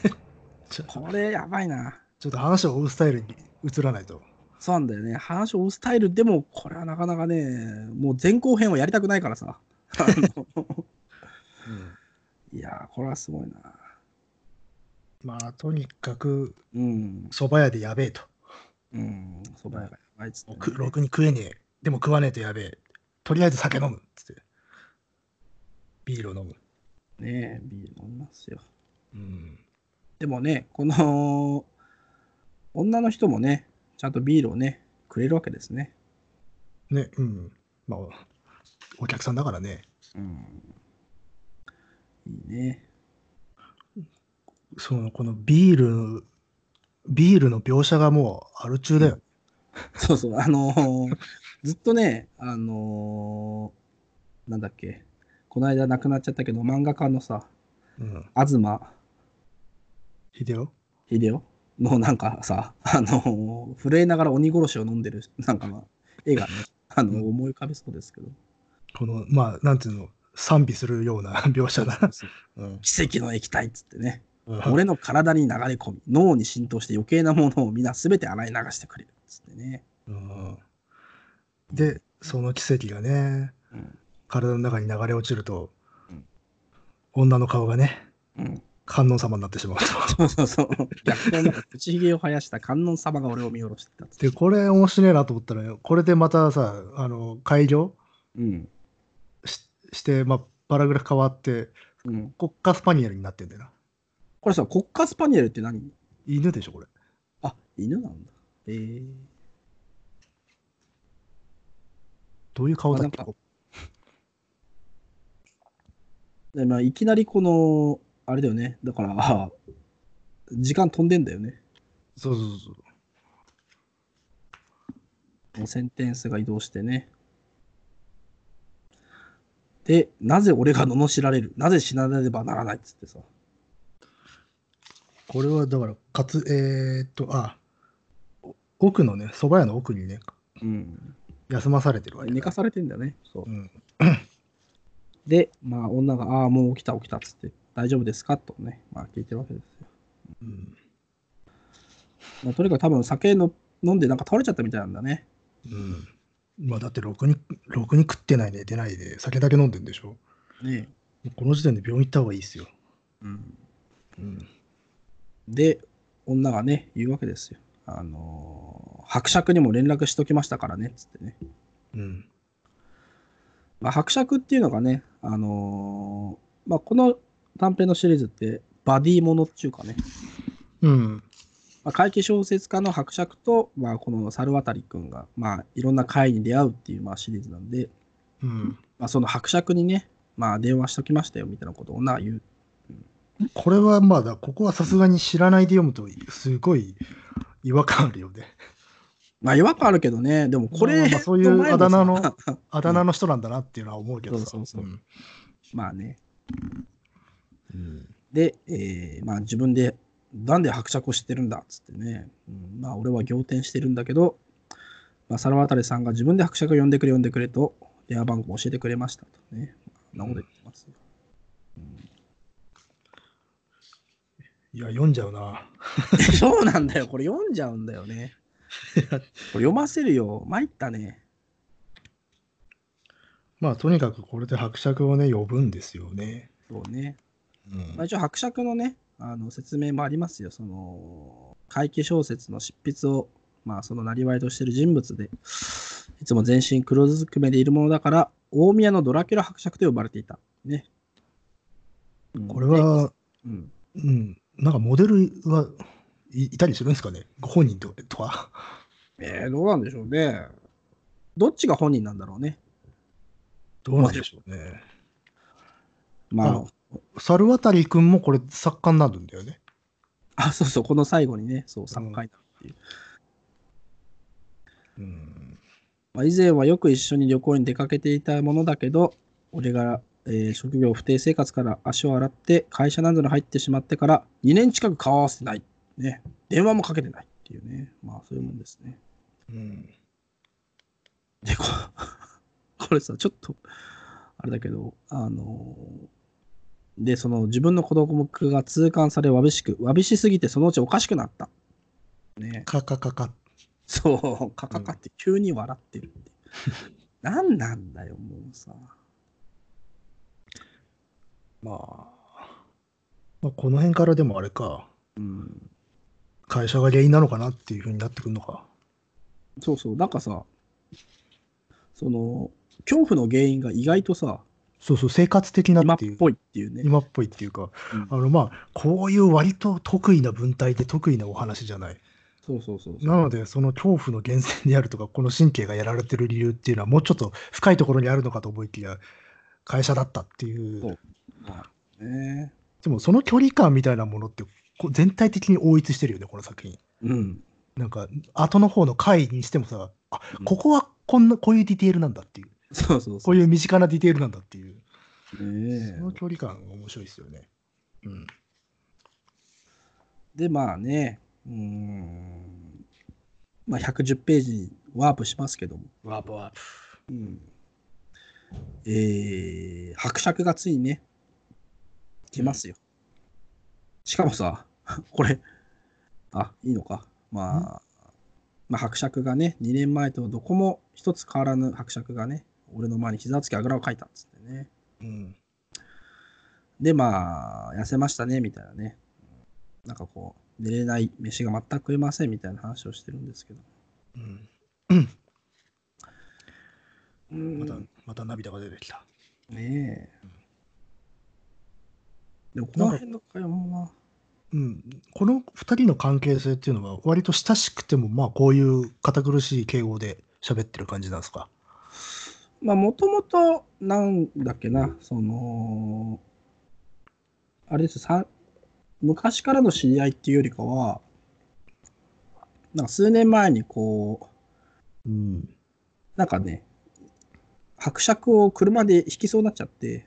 S1: これ、やばいな。
S2: ちょっと話を追うスタイルに移らないと。
S1: そうなんだよね。話を追うスタイルでも、これはなかなかね、もう前後編をやりたくないからさ。あ の いやー、これはすごいな。
S2: まあ、とにかく、
S1: うん。
S2: 蕎麦屋でやべえと。
S1: うん。そば屋がやばいっつってね、
S2: くろくに食えねえ。でも食わねえとやべえ。とりあえず酒飲むっつって。ビールを飲む。
S1: ねえ、ビール飲みますよ。
S2: うん。
S1: でもね、この女の人もね、ちゃんとビールをね、くれるわけですね。
S2: ね、うん。まあ、お客さんだからね。
S1: うん。いいね。
S2: その、このビール、ビールの描写がもうアル中だよ。
S1: そうそう、あのー ずっとね、あのーなんだっけ、この間亡くなっちゃったけど、漫画家のさ、
S2: うん。
S1: 東
S2: 秀夫
S1: 秀夫のなんかさ、あのー震えながら鬼殺しを飲んでる、なんかまあ、絵がね、あの、思い浮かべそうですけど。
S2: この、まあ、なんていうの、賛美するような描写だ。うん。
S1: 奇跡の液体っつってね、
S2: うん
S1: 俺の体に流れ込み、脳に浸透して余計なものを皆すべて洗い流してくれるっつってね。
S2: うんで、その奇跡がね、
S1: うん。
S2: 体の中に流れ落ちると、
S1: うん
S2: 女の顔がね、
S1: うん。
S2: 観音様になってしまうと。
S1: そうそうそう。逆のなんか口ひげを生やした観音様が俺を見下ろしてたっ。
S2: で、これ面白いなと思ったら、これでまたさ、あの、改良
S1: うん。
S2: しして、まあ、パラグラフ変わって、
S1: うん。
S2: 国家スパニエルになってんだよな。
S1: これさ、国家スパニエルって何？
S2: 犬でしょ、これ。
S1: あ、犬なんだ。えー。
S2: どういう顔だっけ？
S1: でまあ、いきなりこの、あれだよね。だから、あ 時間飛んでんだよね。
S2: そうそうそう。
S1: もうセンテンスが移動してね。で、なぜ俺が罵られる？なぜ死なねばならない？っつってさ。
S2: これはだから、かつ、えーっと、あ、お奥のね、蕎麦屋の奥にね、
S1: うん。
S2: 休まされてるわけだ
S1: 寝かされてんだよね。そう
S2: う。ん。
S1: で、まあ、女が、ああ、もう起きた起きたっつって、大丈夫ですか？とね、まあ、聞いてるわけですよ。
S2: うん。
S1: まあとにかく多分酒の飲んでなんか倒れちゃったみたいなんだね。
S2: うん。まあだってろくに、ろくに食ってないで出ないで酒だけ飲んでんでしょ。
S1: ね
S2: この時点で病院行った方がいいですよ。
S1: うん、
S2: うん。
S1: で、女がね、言うわけですよ。あのー伯爵にも連絡しときましたからね、つってね。
S2: うん。
S1: まあ、伯爵っていうのがね、あのーまあ、この短編のシリーズって、バディものっていうかね、
S2: うん。
S1: まあ、怪奇小説家の伯爵と、まあ、この猿渡君が、まあ、いろんな会に出会うっていう、まあ、シリーズなんで、
S2: うん。
S1: まあ、その伯爵にね、まあ、電話しときましたよみたいなことを女が言う。
S2: これはまだ、ここはさすがに知らないで読むと、すごい違和感あるよね。
S1: まあ、違和感あるけどね、でもこれ、
S2: まあまあそういうあだ名の あだ名の人なんだなっていうのは思うけどさ。
S1: そうそうそう
S2: うん
S1: まあね。
S2: うん
S1: で、えーまあ、自分で、なんで伯爵を知ってるんだっつってね、うん、まあ、俺は仰天してるんだけど、まあ、猿渡さんが自分で伯爵を呼んでくれ、呼んでくれと、電話番号を教えてくれましたとね。なこと言ってますよ。
S2: いや、読んじゃうな。
S1: そうなんだよ。これ読んじゃうんだよね。これ読ませるよ。参ったね。
S2: まあ、とにかくこれで伯爵をね、呼ぶんですよね。
S1: そうね。
S2: うん
S1: まあ、一応、伯爵のね、あの説明もありますよ。その、怪奇小説の執筆を、まあ、そのなりわいとしている人物で、いつも全身黒ずくめでいるものだから、大宮のドラキュラ伯爵と呼ばれていた。ね。うん
S2: これ、は、
S1: うん、
S2: うん、なんかモデルはいいたりするんですかね？ご本人ととか。
S1: えー、どうなんでしょうね。どっちが本人なんだろうね。
S2: どうなんでしょうね。
S1: まあ、
S2: あ猿渡君もこれ作家になるんだよね。
S1: あ、そうそう、この最後にね、そう、作家になるっていう。
S2: うん。
S1: まあ、以前はよく一緒に旅行に出かけていたものだけど、俺が、えー職業不定生活から足を洗って会社などに入ってしまってから2年近く顔合わせてない。ね。電話もかけてないっていうね。まあそういうもんですね。
S2: うん。
S1: で、こ これさ、ちょっと、あれだけど、あのーで、その自分の孤独が痛感されわびしく、わびしすぎてそのうちおかしくなった。ね。
S2: カカカカ。
S1: そう、カカカって急に笑ってるって。何なんだよ、もうさ。
S2: まあ、まあ、この辺からでもあれか、
S1: うん。
S2: 会社が原因なのかなっていうふうになってくるのか。
S1: そうそう、なんかさ、その、恐怖の原因が意外とさ、
S2: そうそう、生活的な
S1: 今っ
S2: っていう。
S1: ぽいっていうね。
S2: 今っぽいっていうか、
S1: うん
S2: あのまあ、こういう割と得意な文体で得意なお話じゃない。
S1: そうそうそう。
S2: なので、その恐怖の源泉であるとか、この神経がやられてる理由っていうのは、もうちょっと深いところにあるのかと思いきや、会社だったっていう。
S1: ね。
S2: でも、その距離感みたいなものって、こう全体的に応一してるよね、この作品。
S1: うん。
S2: なんか、後の方の回にしてもさ、あ
S1: うん
S2: ここはこんな、こういうディテールなんだっていう、
S1: そうそうそう。
S2: こういう身近なディテールなんだっていう、
S1: ね
S2: その距離感が面白いですよね。うん。
S1: で、まあね、うーん。まあ、110ページにワープしますけども。
S2: ワープワープ。
S1: うん。えー、伯爵がついにね、来ますよ。しかもさ、これ、あ、いいのか。まあ、まあ、伯爵がね、2年前とどこも一つ変わらぬ伯爵がね、俺の前に膝をつきあぐらをかいたっつってね。
S2: うん。
S1: で、まあ、痩せましたね、みたいなね。なんかこう、寝れない、飯が全く食えませんみたいな話をしてるんですけど。
S2: うん。
S1: うん
S2: また、また涙が出てきた。
S1: ねえ。でも、この辺の会話は、
S2: うん、この2人の関係性っていうのは、割と親しくても、まあ、こういう堅苦しい敬語で喋ってる感じなんですか？
S1: まあ、もともと、なんだっけな、その、あれですさ、昔からの知り合いっていうよりかは、なんか数年前にこう、
S2: うん。
S1: なんかね、伯爵を車で引きそうになっちゃって。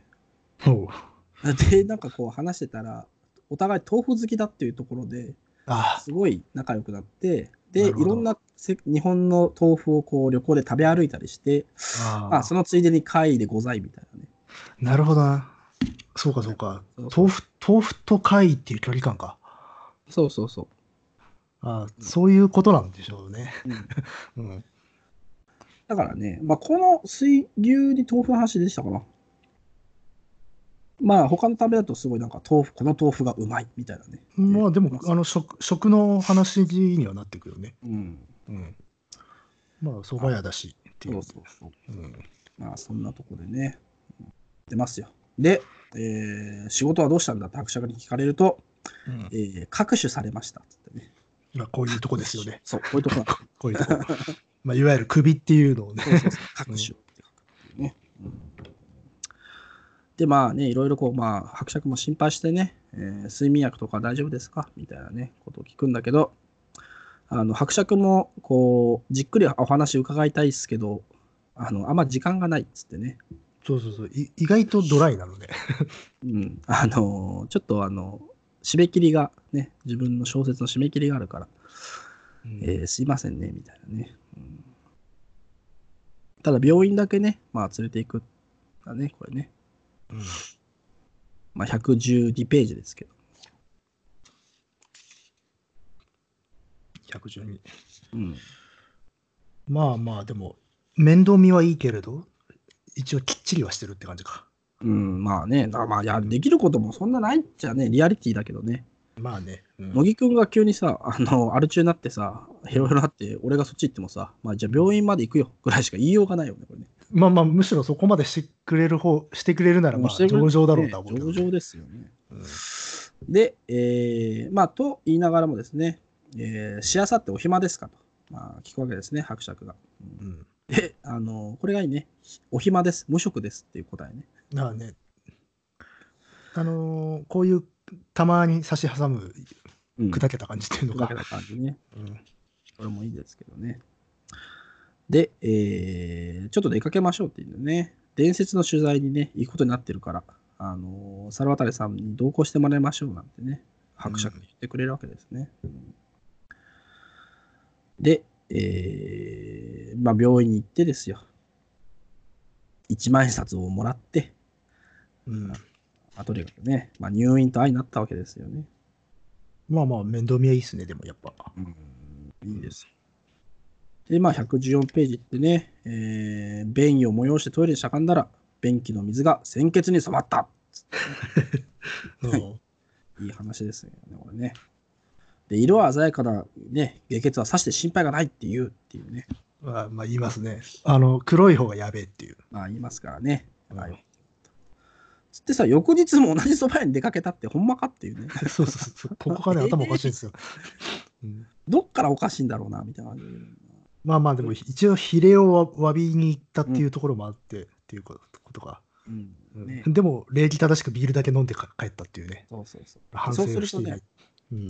S1: で、なんかこう話してたら、お互い豆腐好きだっていうところで、
S2: あ
S1: すごい仲良くなって、
S2: な
S1: で、いろんなせ日本の豆腐をこう旅行で食べ歩いたりして、
S2: あ
S1: まあ、そのついでに貝でございみたいなね。
S2: なるほどな。そうか、そうか。豆腐、豆腐と貝っていう距離感か。
S1: そうそうそう。
S2: あそういうことなんでしょうね。
S1: うん
S2: うん。
S1: だからね、まあ、この水牛に豆腐の話でしたかな。まあ、他の食べだとすごいなんか豆腐、この豆腐がうまいみたいなね。
S2: まあでも、
S1: ね
S2: あの食食の話にはなってくるよね。
S1: うん。
S2: うん。まあ、蕎麦屋だしってい
S1: そうう。そうそう。
S2: うん。
S1: まあ、そんなとこでね、出ますよ。で、えー仕事はどうしたんだって伯爵に聞かれると、
S2: うん
S1: えー、各種されましたっつってね。
S2: まあ、こういうとこですよね。
S1: そう、こういうとこ
S2: こういうとこ。まあ、いわゆる首っていうのをね。
S1: そうそうそう、各種って書くっていうね。うんで、まあね、いろいろこう、まあ、伯爵も心配してね、えー睡眠薬とか大丈夫ですか？みたいなね、ことを聞くんだけど、あの、伯爵も、こう、じっくりお話伺いたいですけど、あの、あんま時間がないっつってね。
S2: そうそうそう。い意外とドライなので。
S1: うん。あの、ちょっとあの、締め切りがね、自分の小説の締め切りがあるから、えーすいませんね、みたいなね。うんただ、病院だけね、まあ、連れていく。だね、これね。
S2: うん
S1: まあ、112ページですけど。
S2: 112。
S1: うん。
S2: まあまあ、でも、面倒見はいいけれど、一応きっちりはしてるって感じか。
S1: うん、まあね、まあ、いや、できることもそんなないっちゃね、リアリティだけどね。
S2: まあね。うん
S1: 乃木くんが急にさ、あの、アル中になってさ、ヘロヘロになって、俺がそっち行ってもさ、まあ、じゃあ病院まで行くよ、ぐらいしか言いようがないよね、これね。
S2: まあまあ、むしろそこまでしてくれる方、してくれるなら、まあ、上々だろうとは思う
S1: ね上々ですよね。
S2: うん
S1: で、えーまあ、と言いながらもですね、えー、しあさってお暇ですかと、まあ、聞くわけですね、伯爵が。うん
S2: うん。
S1: で、あの、これがいいね、お暇です、無職ですっていう答えね。
S2: まあね。あのーこういう、たまに差し挟む、
S1: うん、
S2: 砕けた感じっていうのが
S1: 砕け。た感じね。
S2: うん
S1: これもいいですけどね。で、えーちょっと出かけましょうっていうんでね、伝説の取材にね、行くことになってるから、あのー、猿渡さんに同行してもらいましょうなんてね、伯爵に言ってくれるわけですね。うんで、えーまあ、病院に行ってですよ。一万円札をもらって、
S2: うん。
S1: まあ、とにかくね、まあ、入院と相なったわけですよね。
S2: まあまあ、面倒見はいいっすね、でもやっぱ。
S1: うん、いいですよ。で、まあ、114ページってね、えー便意を催してトイレにしゃがんだら、便器の水が鮮血に染まった。
S2: うん
S1: いい話ですよね、これね。で、色は鮮やかな、ね、下血はさして心配がないっていうっていうね、
S2: まあ、まあ言いますね。あの、黒い方がやべえっていう。
S1: まあ言いますからね。
S2: うん
S1: はいつってさ、翌日も同じ蕎麦屋に出かけたってほんまかっていうね。
S2: そうそうそう。ここがね、頭おかしいんですよ。う ん
S1: どっからおかしいんだろうな、みたいな感じで。
S2: まあまあ、でも一応、比例をわ詫びに行ったっていうところもあって、っていうことか。
S1: うん。
S2: うん
S1: ね、
S2: でも、礼儀正しくビールだけ飲んでか帰ったっていうね。
S1: そうそうそう。
S2: 反
S1: そう
S2: 省をしていな
S1: するとね
S2: い。、うん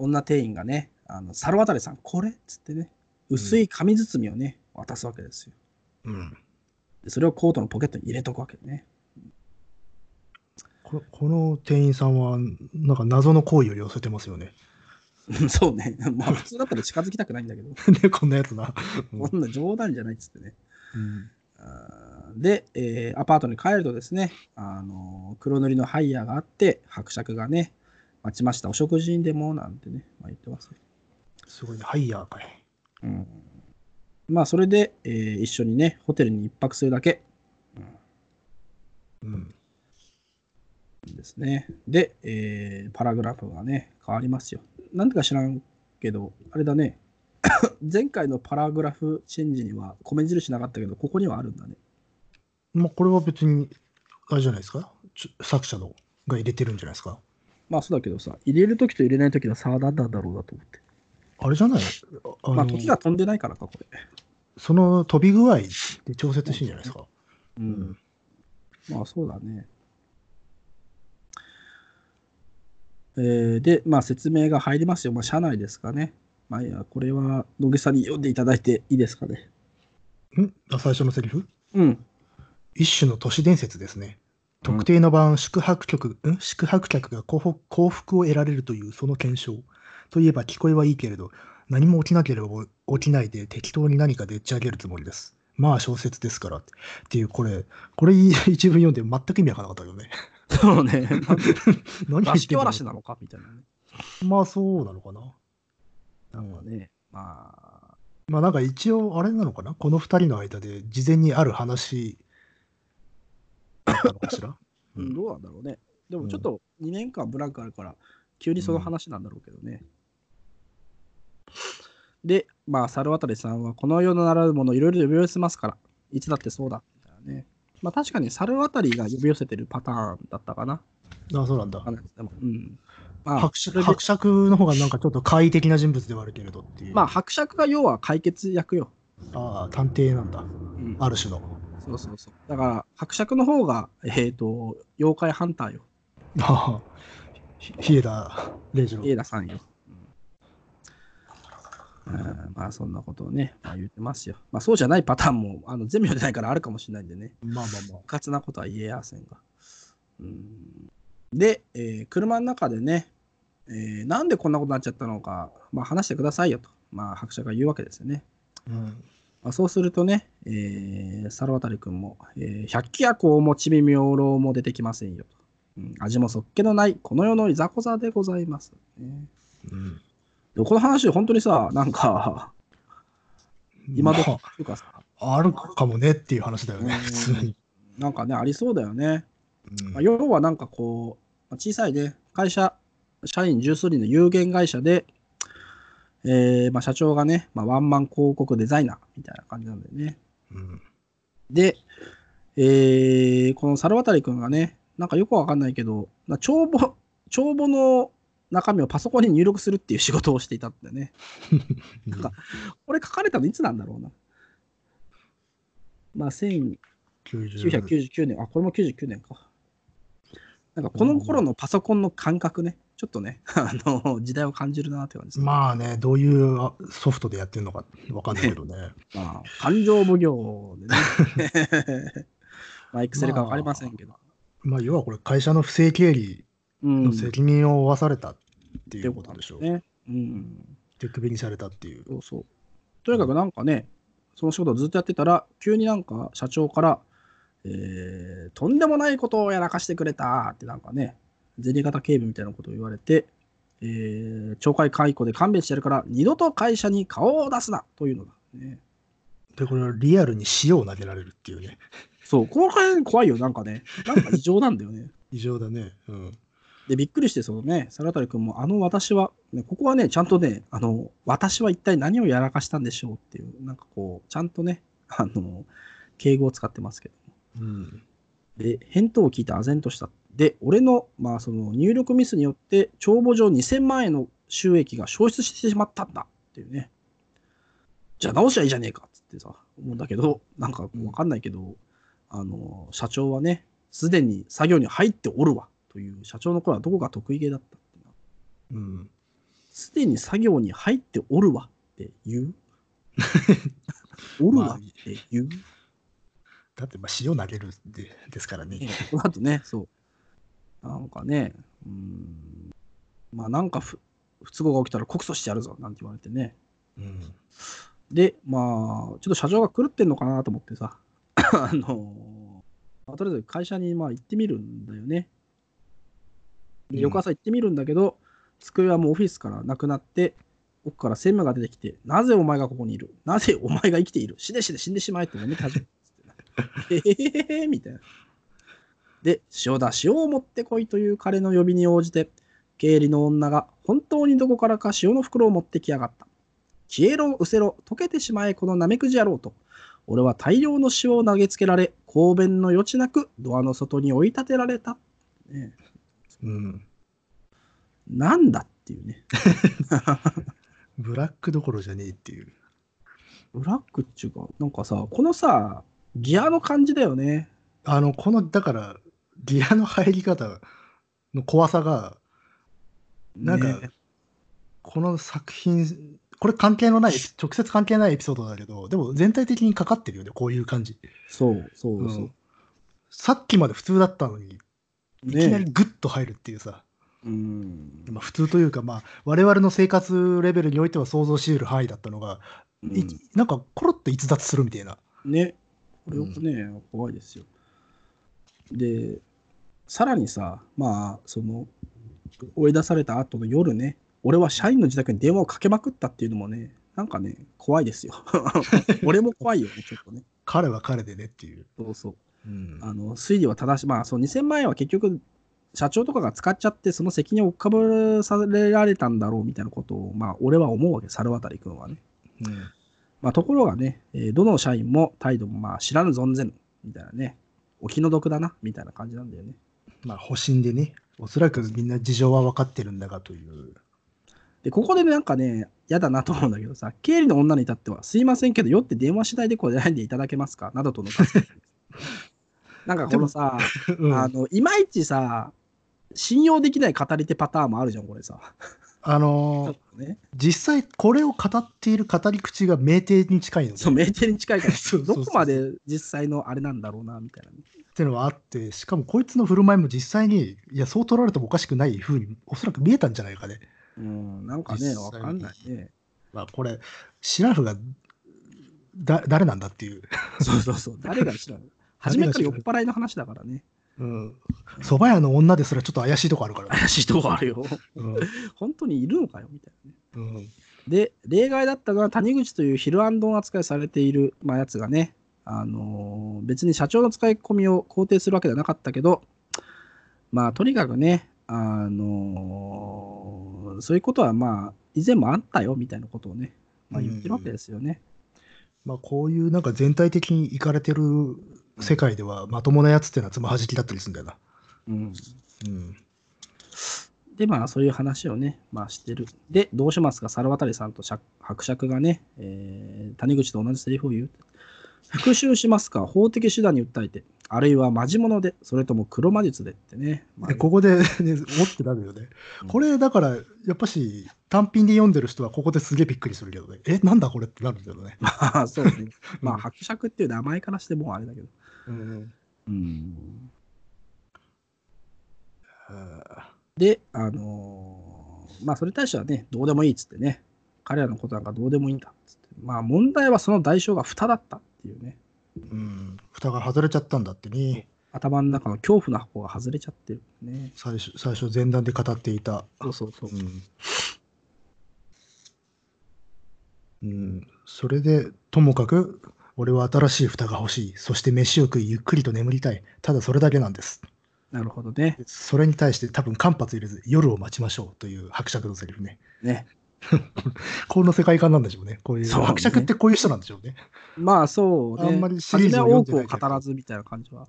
S1: 女店員がね、あの猿渡さん、これっつってね、薄い紙包みをね、渡すわけですよ。
S2: うん
S1: でそれをコートのポケットに入れとくわけね。
S2: ここの店員さんは、なんか謎の行為を寄せてますよね。
S1: そうね。まあ普通だったら近づきたくないんだけど、
S2: ね、こんなやつな。うん
S1: こんな冗談じゃないっつってね。
S2: うん
S1: で、えーアパートに帰るとですね、あの黒塗りのハイヤーがあって、伯爵がね、待ちました、お食事にでもなんてね、まあ、言ってますよ。
S2: すごいね。ハイヤーかい。
S1: うん、まあ、それで、えー一緒にね、ホテルに一泊するだけ、
S2: うん。
S1: うん、ですね。で、えーパラグラフがね、変わりますよ。なんでか知らんけど、あれだね、前回のパラグラフチェンジには米印なかったけど、ここにはあるんだね。
S2: まあ、これは別に、あれじゃないですか？作者のが入れてるんじゃないですか？
S1: まあそうだけどさ、入れるときと入れないときの差は何なんだろうなと思って。
S2: あれじゃない？あの
S1: まあ時が飛んでないからか、これ。
S2: その飛び具合で調節してんじゃないですか？
S1: うん。まあそうだね。えーで、まあ説明が入りますよ。まあ社内ですかね。まあいや、これは野木さんに読んでいただいていいですかね。
S2: ん？あ最初のセリフ？
S1: うん。
S2: 一種の都市伝説ですね。特定の晩、宿泊客、ん？宿泊客が幸福幸福を得られるというその検証。といえば聞こえはいいけれど、何も起きなければ起きないで適当に何かでっち上げるつもりです。まあ小説ですからってっていう、これ、これ一文読んで全く意味わからなかったよね。
S1: そうね。
S2: 何言
S1: 座
S2: ってん
S1: なのか？みたいなね。
S2: まあそうなのかな。
S1: なんかね、まあ、
S2: まあなんか一応あれなのかな？この二人の間で事前にある話だったのかしら、う
S1: うん
S2: ん
S1: どうなんだろうね。でもちょっと2年間ブランクあるから、急にその話なんだろうけどね。で、まあ、猿渡さんは、この世のならぬものいろいろ呼び寄せますから、いつだってそうだ。みたいなね。まあ、確かに猿渡が呼び寄せてるパターンだったかな。
S2: あそうなんだ。
S1: でもうん。まあ、
S2: 伯爵伯爵の方がなんかちょっと怪異的な人物ではあるけれどっていう。
S1: まあ、伯爵が要は解決役よ。
S2: ああ、探偵なんだ。
S1: うん
S2: ある種の。
S1: そうそうそう。だから、伯爵の方が、えっ、と、妖怪ハンターよ。
S2: ああ、ひ日枝礼二郎。
S1: エイダさんよ。まあそんなことをね、まあ、言ってますよ。まあそうじゃないパターンもあの全部じゃないからあるかもしれないんでね、
S2: まあまあまあ。
S1: 不活なことは言えやせんが。うんで、えー車の中でね、えーなんでこんなことになっちゃったのか、まあ、話してくださいよと、まあ、伯爵が言うわけですよね。
S2: うん。
S1: まあ、そうするとね、えー、猿渡君も、えー百鬼夜行もちびみょうろうも出てきませんよと。うん、味もそっけのないこの世のいざこざでございます、ね。
S2: うん、
S1: この話、本当にさ、なんか、今どき
S2: ま
S1: っていうかさ、
S2: あ、あるかもねっていう話だよね、
S1: うん
S2: 普通に。
S1: なんかね、ありそうだよね。
S2: うん
S1: まあ、要はなんかこう、まあ小さいね、会社、社員十数人の有限会社で、えーまあ、社長がね、まあ、ワンマン広告デザイナーみたいな感じなんだよね。
S2: うん
S1: で、えーこの猿渡君がね、なんかよくわかんないけど、な帳簿、帳簿の中身をパソコンに入力するっていう仕事をしていたんだよね。なんかこれ書かれたのいつなんだろうな。まあ、1999
S2: 90
S1: 年、あ、これも99年か。なんかこの頃のパソコンの感覚ね、ちょっとね、あの、時代を感じるなって感じですね。
S2: まあね、どういうあソフトでやってるのかわかんないけどね。
S1: まあ、感情奉行でね。まあ、エクセルかわかりませんけど。
S2: まあ、要はこれ、会社の不正経理
S1: うん。
S2: の責任を負わされたっていうことでしょう。
S1: ね。うん。
S2: 手首にされたっていう。
S1: そうそう。とにかくなんかね、その仕事をずっとやってたら、急になんか社長から、えーとんでもないことをやらかしてくれたってなんかね、銭形警部みたいなことを言われて、えー懲戒解雇で勘弁してやるから、二度と会社に顔を出すなというのだ、ね。
S2: で、これはリアルに塩を投げられるっていうね。
S1: そう、この辺怖いよ、なんかね。なんか異常なんだよね。
S2: 異常だね。うん。
S1: で、びっくりして、そのね、猿渡君も、あの私は、ね、ここはね、ちゃんとね、あの、私は一体何をやらかしたんでしょうっていう、なんかこう、ちゃんとね、あの、敬語を使ってますけども。
S2: うん。
S1: で、返答を聞いて唖然とした。で、俺の、まあ、その入力ミスによって、帳簿上2000万円の収益が消失してしまったんだっていうね。じゃあ直しゃいいじゃねえかっつってさ、思うんだけど、なんかわかんないけど、あの、社長はね、すでに作業に入っておるわという、社長の声はどこが得意げだったってな
S2: うん。
S1: すでに作業に入っておるわって言う おるわって言う、
S2: だって、まあ、塩投げるでですからね。
S1: ねこの後ね、そう。なんかね、うーん、まあなんか不不都合が起きたら告訴してやるぞなんて言われてね。
S2: うん。
S1: で、まあ、ちょっと社長が狂ってんのかなと思ってさ、あの、まあとりあえず会社にまあ行ってみるんだよね。で翌朝行ってみるんだけど、机はもうオフィスからなくなって、奥から専務が出てきて、なぜお前がここにいる？なぜお前が生きている？死で死で死んでしまえって飲み始めた。えへへへみたいな。で、塩だ、塩を持ってこいという彼の呼びに応じて、経理の女が本当にどこからか塩の袋を持ってきやがった。消えろ、うせろ、溶けてしまえ、このなめくじ野郎と。俺は大量の塩を投げつけられ、公弁の余地なくドアの外に追い立てられた。ね、
S2: うん。
S1: なんだっていうね。
S2: ブラックどころじゃねえっていう。
S1: ブラックっていうか、なんかさ、このさ、ギアの感じだよね。
S2: あの、この、だから、ギアの入り方の怖さが、なんか、
S1: ね
S2: この作品、これ関係のない、直接関係ないエピソードだけど、でも全体的にかかってるよね、こういう感じ。
S1: そうそうそう。
S2: うんさっきまで普通だったのに、いきなり
S1: ね
S2: グッと入るっていうさ、
S1: うん。
S2: まあ、普通というか、まあ、我々の生活レベルにおいては想像し得る範囲だったのが、い
S1: うん
S2: なんかコロッと逸脱するみたいな。
S1: ね、これよくね、怖いですよ。で、さらにさ、まあ、その、追い出された後の夜ね、俺は社員の自宅に電話をかけまくったっていうのもね、なんかね、怖いですよ。俺も怖いよね、ちょっとね。
S2: 彼は彼でねっていう。
S1: そうそう。
S2: うん
S1: あの推理は正しい、まあ、そう2000万円は結局、社長とかが使っちゃって、その責任をかぶされられたんだろうみたいなことを、まあ、俺は思うわけ、猿渡君はね。まあ、ところがね、えーどの社員も態度もまあ知らぬ存ぜぬみたいなね、お気の毒だなみたいな感じなんだよね。
S2: まあ、保身でね、おそらくみんな事情は分かってるんだがという。
S1: で、ここでねなんかね、嫌だなと思うんだけどさ、経理の女に至っては、すいませんけど、酔って電話しないでこれないでいただけますか？などとの。なんかこのさ、
S2: うん
S1: あの、いまいちさ、信用できない語り手パターンもあるじゃん、これさ。
S2: あの
S1: っとね。
S2: 実際これを語っている語り口が酩酊に近いので
S1: そう、名店に近いから、どこまで実際のあれなんだろうな、みたいなね。
S2: っていうのはあってしかもこいつの振る舞いも実際にいやそう取られてもおかしくないふうにおそらく見えたんじゃないかね。
S1: うん、なんかね、わかんないね。
S2: まあ、これシラフがだ誰なんだっていう。
S1: そうそうそう、誰が知らない。初めから酔っ払いの話だからね。
S2: うん。蕎麦屋の女ですらちょっと怪しいとこあるから。
S1: 怪しいとこあるよ。
S2: うん
S1: 本当にいるのかよ、みたいなね。
S2: うん
S1: で、例外だったのは谷口というヒルアンドン扱いされている、まあ、やつがね、あのー別に社長の使い込みを肯定するわけではなかったけど、まあ、とにかくね、あのーそういうことはまあ、以前もあったよ、みたいなことをね、まあ、言ってるわけですよね。
S2: まあ、こういうなんか全体的にいかれてる世界ではまともなやつっていうのはつまはじきだったりするんだよな。
S1: うん。
S2: うん。
S1: で、まあ、そういう話をね、まあ、してる。で、どうしますか、猿渡さんと釈伯爵がね、えー谷口と同じセリフを言う。復讐しますか、法的手段に訴えて、あるいはマジモノで、それとも黒魔術でってね。まあ
S2: でここで、ね、おってなるよね。これだからやっぱし単品で読んでる人はここですげえびっくりするけどね。え、なんだこれってなるんだよね。
S1: まあ、そうね。まあ、
S2: うん
S1: 伯爵っていう名前からしてもうあれだけど。
S2: うん。
S1: うん。で、あのーまあ、それに対してはね、どうでもいいっつってね、彼らのことなんかどうでもいいんだっつって。まあ、問題はその代償が蓋だったっていうね。
S2: うん。蓋が外れちゃったんだってね。
S1: 頭の中の恐怖の箱が外れちゃってるね。
S2: 最初、最初前段で語っていた。
S1: そうそうそう。
S2: うん。うん。それで、ともかく、俺は新しい蓋が欲しい。そして飯を食い、ゆっくりと眠りたい。ただそれだけなんです。
S1: なるほどね。
S2: それに対して多分間髪入れず夜を待ちましょうという伯爵のセリフね。
S1: ね。
S2: この世界観なんでしょうね。こういう、
S1: そうね
S2: 伯爵ってこういう人なんでしょうね。
S1: まあそうね。
S2: あんまりシリーズ
S1: 多くを語らずみたいな感じは、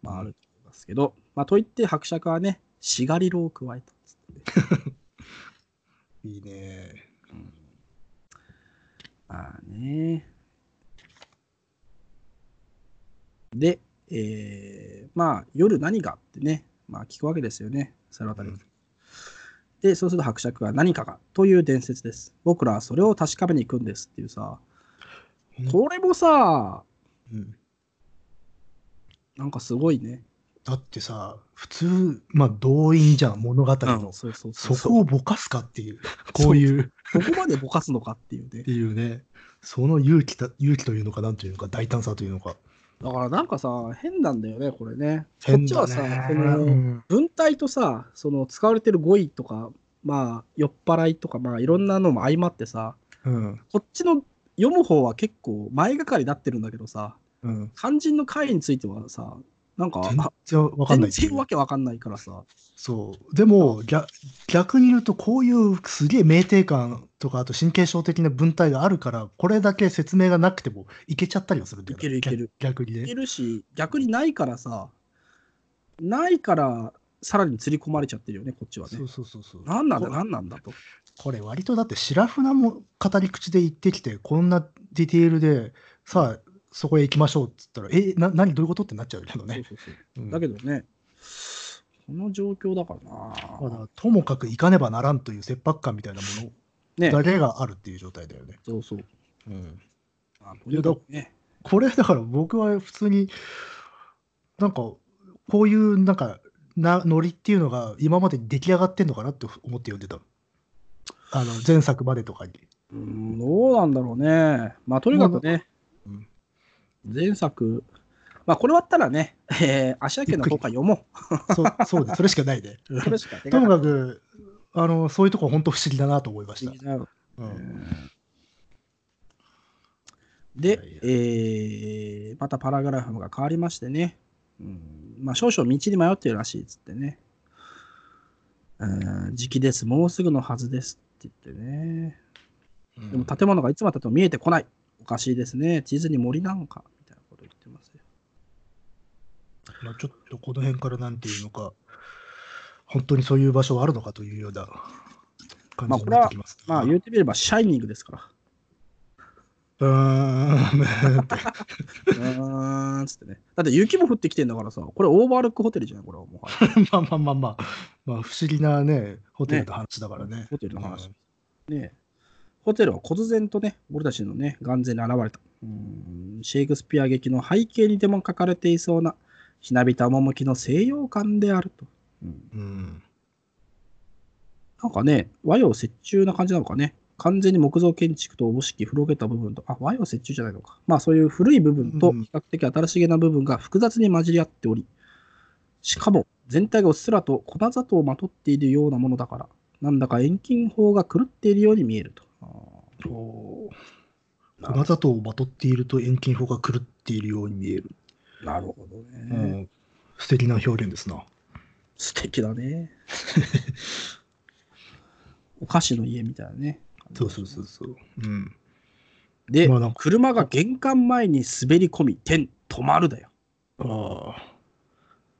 S1: まああると思いますけど、まあといって伯爵はね、しがりろを加えたっつっ。
S2: いいね。
S1: まあね。で、えー、まあ夜何がってね、まあ聞くわけですよね、猿渡
S2: うん
S1: で、そうすると伯爵は何かがという伝説です。僕らはそれを確かめに行くんですっていうさ、これもさ、
S2: うん
S1: なんかすごいね。
S2: だってさ、普通、まあ動員じゃん、物語の。
S1: そ
S2: こをぼかすかっていう、こういう、
S1: ここまでぼかすのかっていうね
S2: って。いうね、その勇気た勇気というのか、なんというのか、大胆さというのか。
S1: だからなんかさ、変なんだよね、これね。こっちはさ、
S2: ね
S1: その
S2: うん
S1: 文体とさ、その使われてる語彙とか、まあ、酔っ払いとか、まあ、いろんなのも相まってさ、
S2: うん。
S1: こっちの読む方は結構前がかりになってるんだけどさ、
S2: うん。
S1: 肝心の回についてはさ、なんか、
S2: 全
S1: あ
S2: 然わかんな
S1: 全
S2: いっていう
S1: 然わけわかんないからさ、
S2: そう。でも逆、逆に言うと、こういうすげえ酩酊感とか、あと神経症的な文体があるから、これだけ説明がなくてもいけちゃったりはするんだよ
S1: いけるいける。
S2: 逆逆に
S1: いけ
S2: ね。
S1: るし、逆にないからさ、ないから、さらに釣り込まれちゃってるよね、こっちはね
S2: そう。そうそうそう。
S1: なんなんだ、
S2: こ
S1: なんなんだと。
S2: これ、割とだって、白船も語り口で言ってきて、こんなディテールで、さあ、そこへ行きましょうっつったら、え、な、何、どういうことってなっちゃうけど
S1: そう
S2: ね。
S1: そうそう
S2: うん
S1: だけどね、この状況だから
S2: ま
S1: な。
S2: だともかく行かねばならんという切迫感みたいなも
S1: ね
S2: の、だけがあるっていう状態だよね。
S1: そうそう。
S2: うん。
S1: まあ、とにかくね。
S2: これだから僕は普通になんかこういうなんかなノリっていうのが今までに出来上がってんのかなって思って読んでたあの前作までとかに
S1: うん、どうなんだろうね。まあ、とにかくね、
S2: うん
S1: 前作、まあ、これ終わったらね、えー、芦屋家の方から読も
S2: そうそうですそれしかないね。
S1: う。それしか手
S2: とも
S1: が
S2: かくあのそういうとこ本当不思議だなと思いました。
S1: で、えーまたパラグラフが変わりましてね、うん。まあ、少々道に迷ってるらしいっつってね、うん時期です、もうすぐのはずですって言ってね、でも建物がいつまでたっても見えてこない、おかしいですね、地図に森なんか、みたいなこと言ってますよ。
S2: まあ、ちょっとこの辺からなんていうのか、本当にそういう場所はあるのかというような感じになってきます、
S1: まあ言うてみれば、シャイニングですから。
S2: うーん。
S1: うーん、つってね。だって雪も降ってきてんだからさ、これオーバールックホテルじゃない？これはもはや。
S2: まあまあまあまあ、まあ、不思議なね、ホテルの話だからね。
S1: ホテルの話。ねホテルは忽然とね、俺たちのね、眼前に現れた。うーんシェイクスピア劇の背景にでも書かれていそうな、ひなびた趣の西洋感であると。うん
S2: うん。
S1: なんかね、和洋折衷な感じなのかね。完全に木造建築とおぼしき広げた部分と、あ、和洋折衷じゃないのか。まあそういう古い部分と
S2: うん
S1: 比較的新しげな部分が複雑に混じり合っており、しかも全体がうっすらと粉砂糖をまとっているようなものだから、なんだか遠近法が狂っているように見えると。
S2: お粉砂糖をまとっていると遠近法が狂っているように見える。
S1: なるほど
S2: う
S1: ね。
S2: ん、素敵な表現ですな。
S1: 素敵だね。お菓子の家みたいなね。
S2: そうそうそうそう。うん。
S1: で、
S2: まあ
S1: 車が玄関前に滑り込み、点、止まるだよ。
S2: ああ。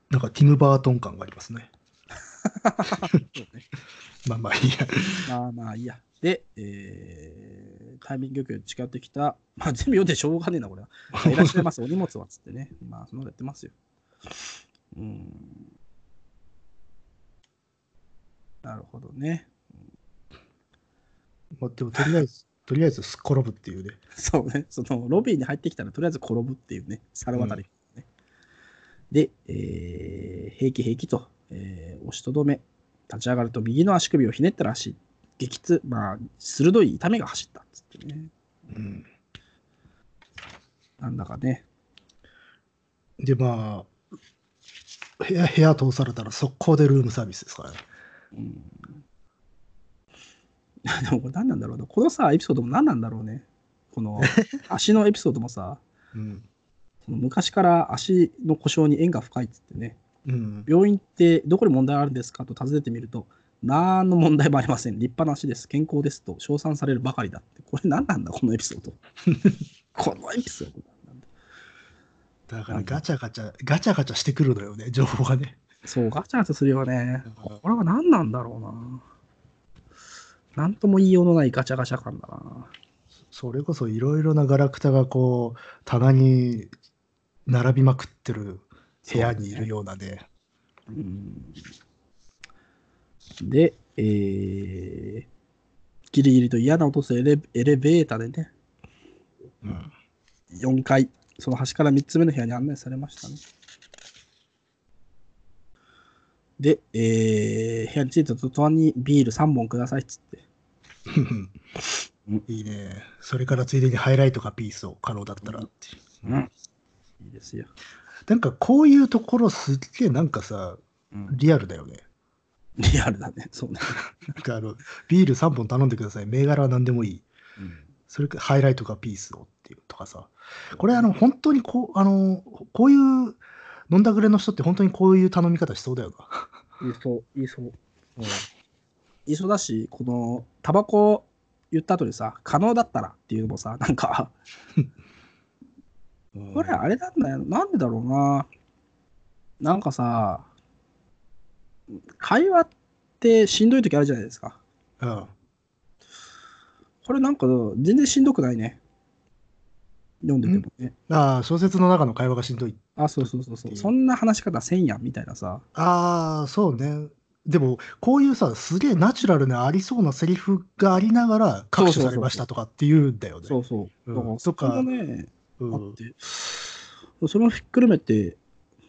S2: なんかティム・バートン感がありますね。まあまあいいや。
S1: まあまあいいや。で、えータイミングよく近寄ってきた、まあ全部読んでしょうがねえな、これは。あ いらっしゃいます、お荷物はっつってね。まあそんなことやってますよ。うん。なるほどね。
S2: まあ、でもとりあえず、とりあえずすっ転ぶっていうね。
S1: そうね、そのロビーに入ってきたらとりあえず転ぶっていうね、猿渡り、ねで、えー平気平気と、えー押しとどめ、立ち上がると右の足首をひねったらしい。激痛、まあ、鋭い痛みが走ったっつってね。
S2: うん。
S1: なんだかね。
S2: で、まあ、部屋、部屋通されたら速攻でルームサービスですからね。
S1: うん。でもこれ何なんだろうな。このさ、エピソードも何なんだろうね。この 足のエピソードもさ、
S2: うん。
S1: その昔から足の故障に縁が深いっつってね。
S2: うん。
S1: 病院ってどこに問題あるんですかと尋ねてみると、何の問題もありません。立派な足です。健康ですと称賛されるばかりだって。これ何なんだ、このエピソード。このエピソードなんだ。
S2: だからガチャガチャ、ガチャガチャしてくるのよね、情報がね。
S1: そう、ガチャガチャするよね。
S2: うん
S1: これは何なんだろうな。なんとも言いようのないガチャガチャ感だな。
S2: それこそいろいろなガラクタがこう、棚に並びまくってる部屋にいるようなね。
S1: うんで、えー、ギリギリと嫌な音するエレエレベーターでね、
S2: うん。
S1: 4階、その端から3つ目の部屋に案内されましたね。で、えー部屋に着いた途端にビール3本くださいっつって。
S2: いいね。それからついでにハイライトかピースを可能だったらっていう。
S1: うん。いいですよ。
S2: なんかこういうところすっげえなんかさ、
S1: うん、
S2: リアルだよね。
S1: リアルだね。そうね。
S2: なんかあの、ビール3本頼んでください。銘柄は何でもいい。それかハイライトかピースをっていうとかさ。これあの、本当にこう、あの、こういう飲んだくれの人って本当にこういう頼み方しそうだよな。
S1: いいそう、いいそう。いいそうだし、この、タバコ言った後にさ、可能だったらっていうのもさ、なんか、これあれなんだよ。なんでだろうな。なんかさ、会話ってしんどい時あるじゃないですか。
S2: うん。
S1: これなんか全然しんどくないね。読んでてもね。
S2: ああ、小説の中の会話がしんどい。
S1: あ、そうそうそうそう。そんな話し方せんやんみたいなさ。
S2: ああ、そうね。でも、こういうさ、すげえナチュラルなありそうなセリフがありながら、各種されましたとかって言うんだよね。
S1: そうそう。
S2: うん
S1: だから
S2: そうん
S1: あって、それもひっくるめて、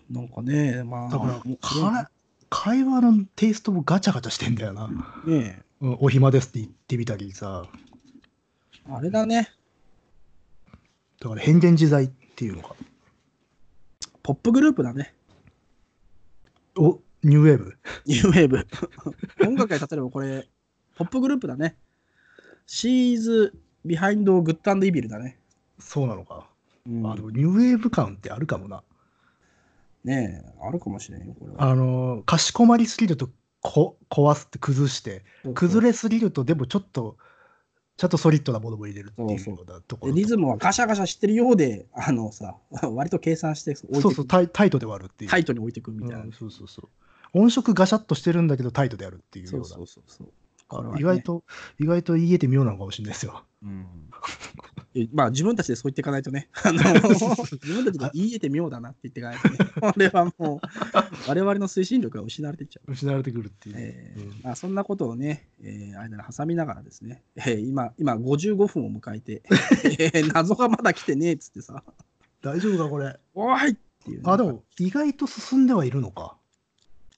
S1: なんかね、まあ、
S2: だから会話のテイストもガチャガチャしてんだよな。
S1: ね
S2: うんお暇ですって言ってみたりさ。
S1: あれだね、
S2: だから変幻自在っていうのか。
S1: ポップグループだね。
S2: おニューウェーブ。
S1: ニューウェーブ。音楽が例えばこれ、ポップグループだね。 She's Beyond Good Evil だね。
S2: そうなのか。
S1: うん
S2: あのニューウェーブ感ってあるかもな。
S1: ねえ、あるかもしれんよ、これは。
S2: あの、かしこまりすぎるとこ壊すって崩して、崩
S1: れ
S2: れすぎるとでもちょっと、ちゃんとソリッドなものも入れるっていうようなところと。
S1: リズムはガシャガシャしてるようで、あのさ、割と計算して
S2: そうそうタイ、タイトで割るっていう。
S1: タイトに置いてくみたいな。
S2: うんそうそうそう。音色ガシャッとしてるんだけどタイトであるっていうような。
S1: そうそうそうそう。ね
S2: 意外と、意外と言えて妙なのかもしれないですよ。
S1: うんえまあ自分たちでそう言っていかないとね、あの自分たちで言い得て妙だなって言っていかないとね、これはもう我々の推進力が失われていっちゃう。
S2: 失われてくるっていう。
S1: えー
S2: うん
S1: まあ、そんなことをね、えー間に挟みながらですね、えー今、今55分を迎えて、えー謎がまだ来てねえっつってさ、
S2: 大丈夫か、これ？
S1: おーいっていうね、
S2: あ、でも、意外と進んではいるのか。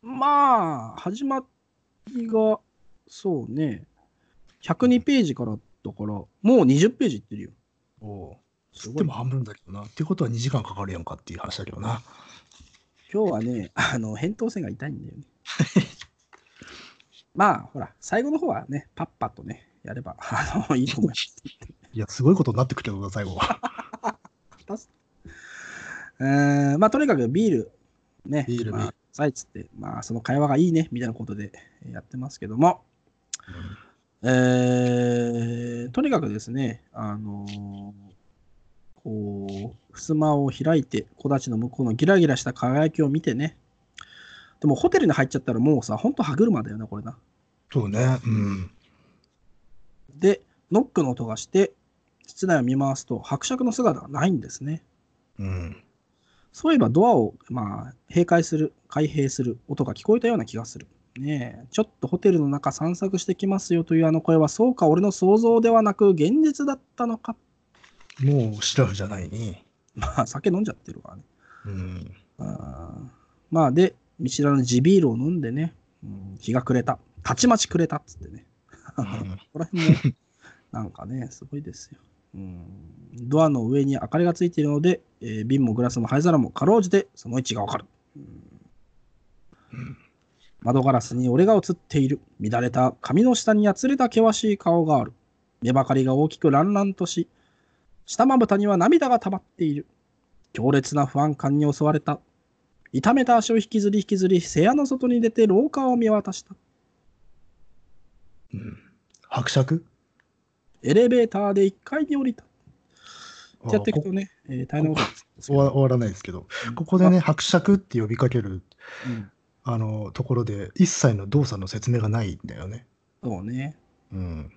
S1: まあ、始まりが、そうね、102ページからだから、もう20ページいってるよ。
S2: おお。
S1: すごい
S2: でも。半分だけどな。っていうことは2時間かかるやんかっていう話だけどな。
S1: 今日はね、あの、扁桃腺が痛いんだよね。まあ、ほら、最後の方はね、パッパとね、やれば、あの、いいと思います。
S2: いや、すごいことになってくるけどな、最後は。
S1: えーまあ、とにかくビール、ね、まあ
S2: ビールビール、
S1: さいっつって、まあ、その会話がいいね、みたいなことでえーやってますけども、えーとにかくですね、あのーこう、襖を開いて、木立の向こうのギラギラした輝きを見てね、でもホテルに入っちゃったらもうさ、ほんと歯車だよな、これな。
S2: そうね。うん。
S1: で、ノックの音がして、室内を見回すと、伯爵の姿がないんですね。
S2: うん。
S1: そういえばドアを、まあ、閉会する、開閉する音が聞こえたような気がする。ねえ、ちょっとホテルの中散策してきますよというあの声は、そうか、俺の想像ではなく、現実だったのか。
S2: もう、シラフじゃないね。
S1: まあ、酒飲んじゃってるからね。
S2: うん。
S1: あーまあ、で、見知らぬ地ビールを飲んでね、うん日が暮れた。たちまち暮れたっつってね。ここら辺も、なんかね、すごいですよ。うん、ドアの上に明かりがついているので、えー瓶もグラスも灰皿もかろうじてその位置がわかる。うん窓ガラスに俺が映っている。乱れた髪の下にやつれた険しい顔がある。目ばかりが大きく乱々とし、下まぶたには涙が溜まっている。強烈な不安感に襲われた。痛めた足を引きずり引きずり、部屋の外に出て廊下を見渡した。
S2: うん。伯爵？
S1: エレベーターで1階に降りた。やっていく
S2: あ
S1: とね、えー大変なこと
S2: 終わ終わらないですけど、
S1: うん
S2: ここでね、伯爵って呼びかける
S1: うん
S2: あのところで、一切の動作の説明がないんだよね。
S1: そうね。
S2: うん。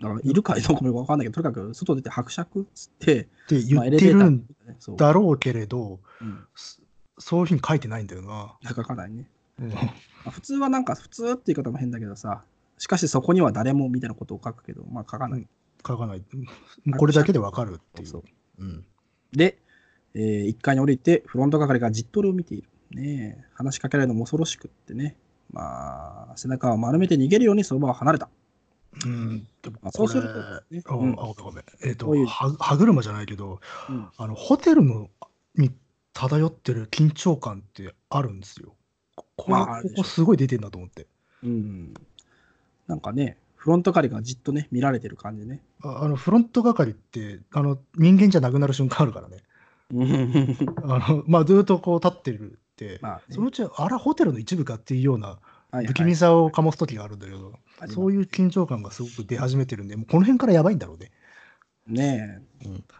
S1: だからいるかどうかもよくわかんないけど、とにかく外出て伯爵っつって、
S2: って言ってるんだろうけれど、
S1: うん
S2: そそういうふうに書いてないんだよな。
S1: 書かないね。
S2: うん
S1: まあ普通はなんか普通って言い方も変だけどさ、しかしそこには誰もみたいなことを書くけど、まあ書かない。
S2: 書かない。これだけでわかるっていう。
S1: そう
S2: うん。
S1: で、え1階に降りて、フロント係がじっと俺を見ている。ねえ、話しかけられるのも恐ろしくってね。まあ、背中を丸めて逃げるようにその場を離れた。
S2: うん、でも
S1: まあそうするとね
S2: あ
S1: うん
S2: あごめん。えっ、と
S1: こういう
S2: は、歯車じゃないけど、
S1: うん
S2: あの、ホテルのに漂ってる緊張感ってあるんですよ。こ
S1: まあ
S2: ここすごい出てんだと思って。
S1: うん。なんかね、フロント係がじっとね、見られてる感じね。
S2: ああの、フロント係って、あの、人間じゃなくなる瞬間あるからね。あの、まあ、ずっとこう立ってる
S1: まあね
S2: そのうち、あら、ホテルの一部かっていうような
S1: はいはい
S2: 不気味さを醸す時があるんだけど、
S1: あります
S2: そういう緊張感がすごく出始めてるんで、もうこの辺からやばいんだろうね。
S1: ね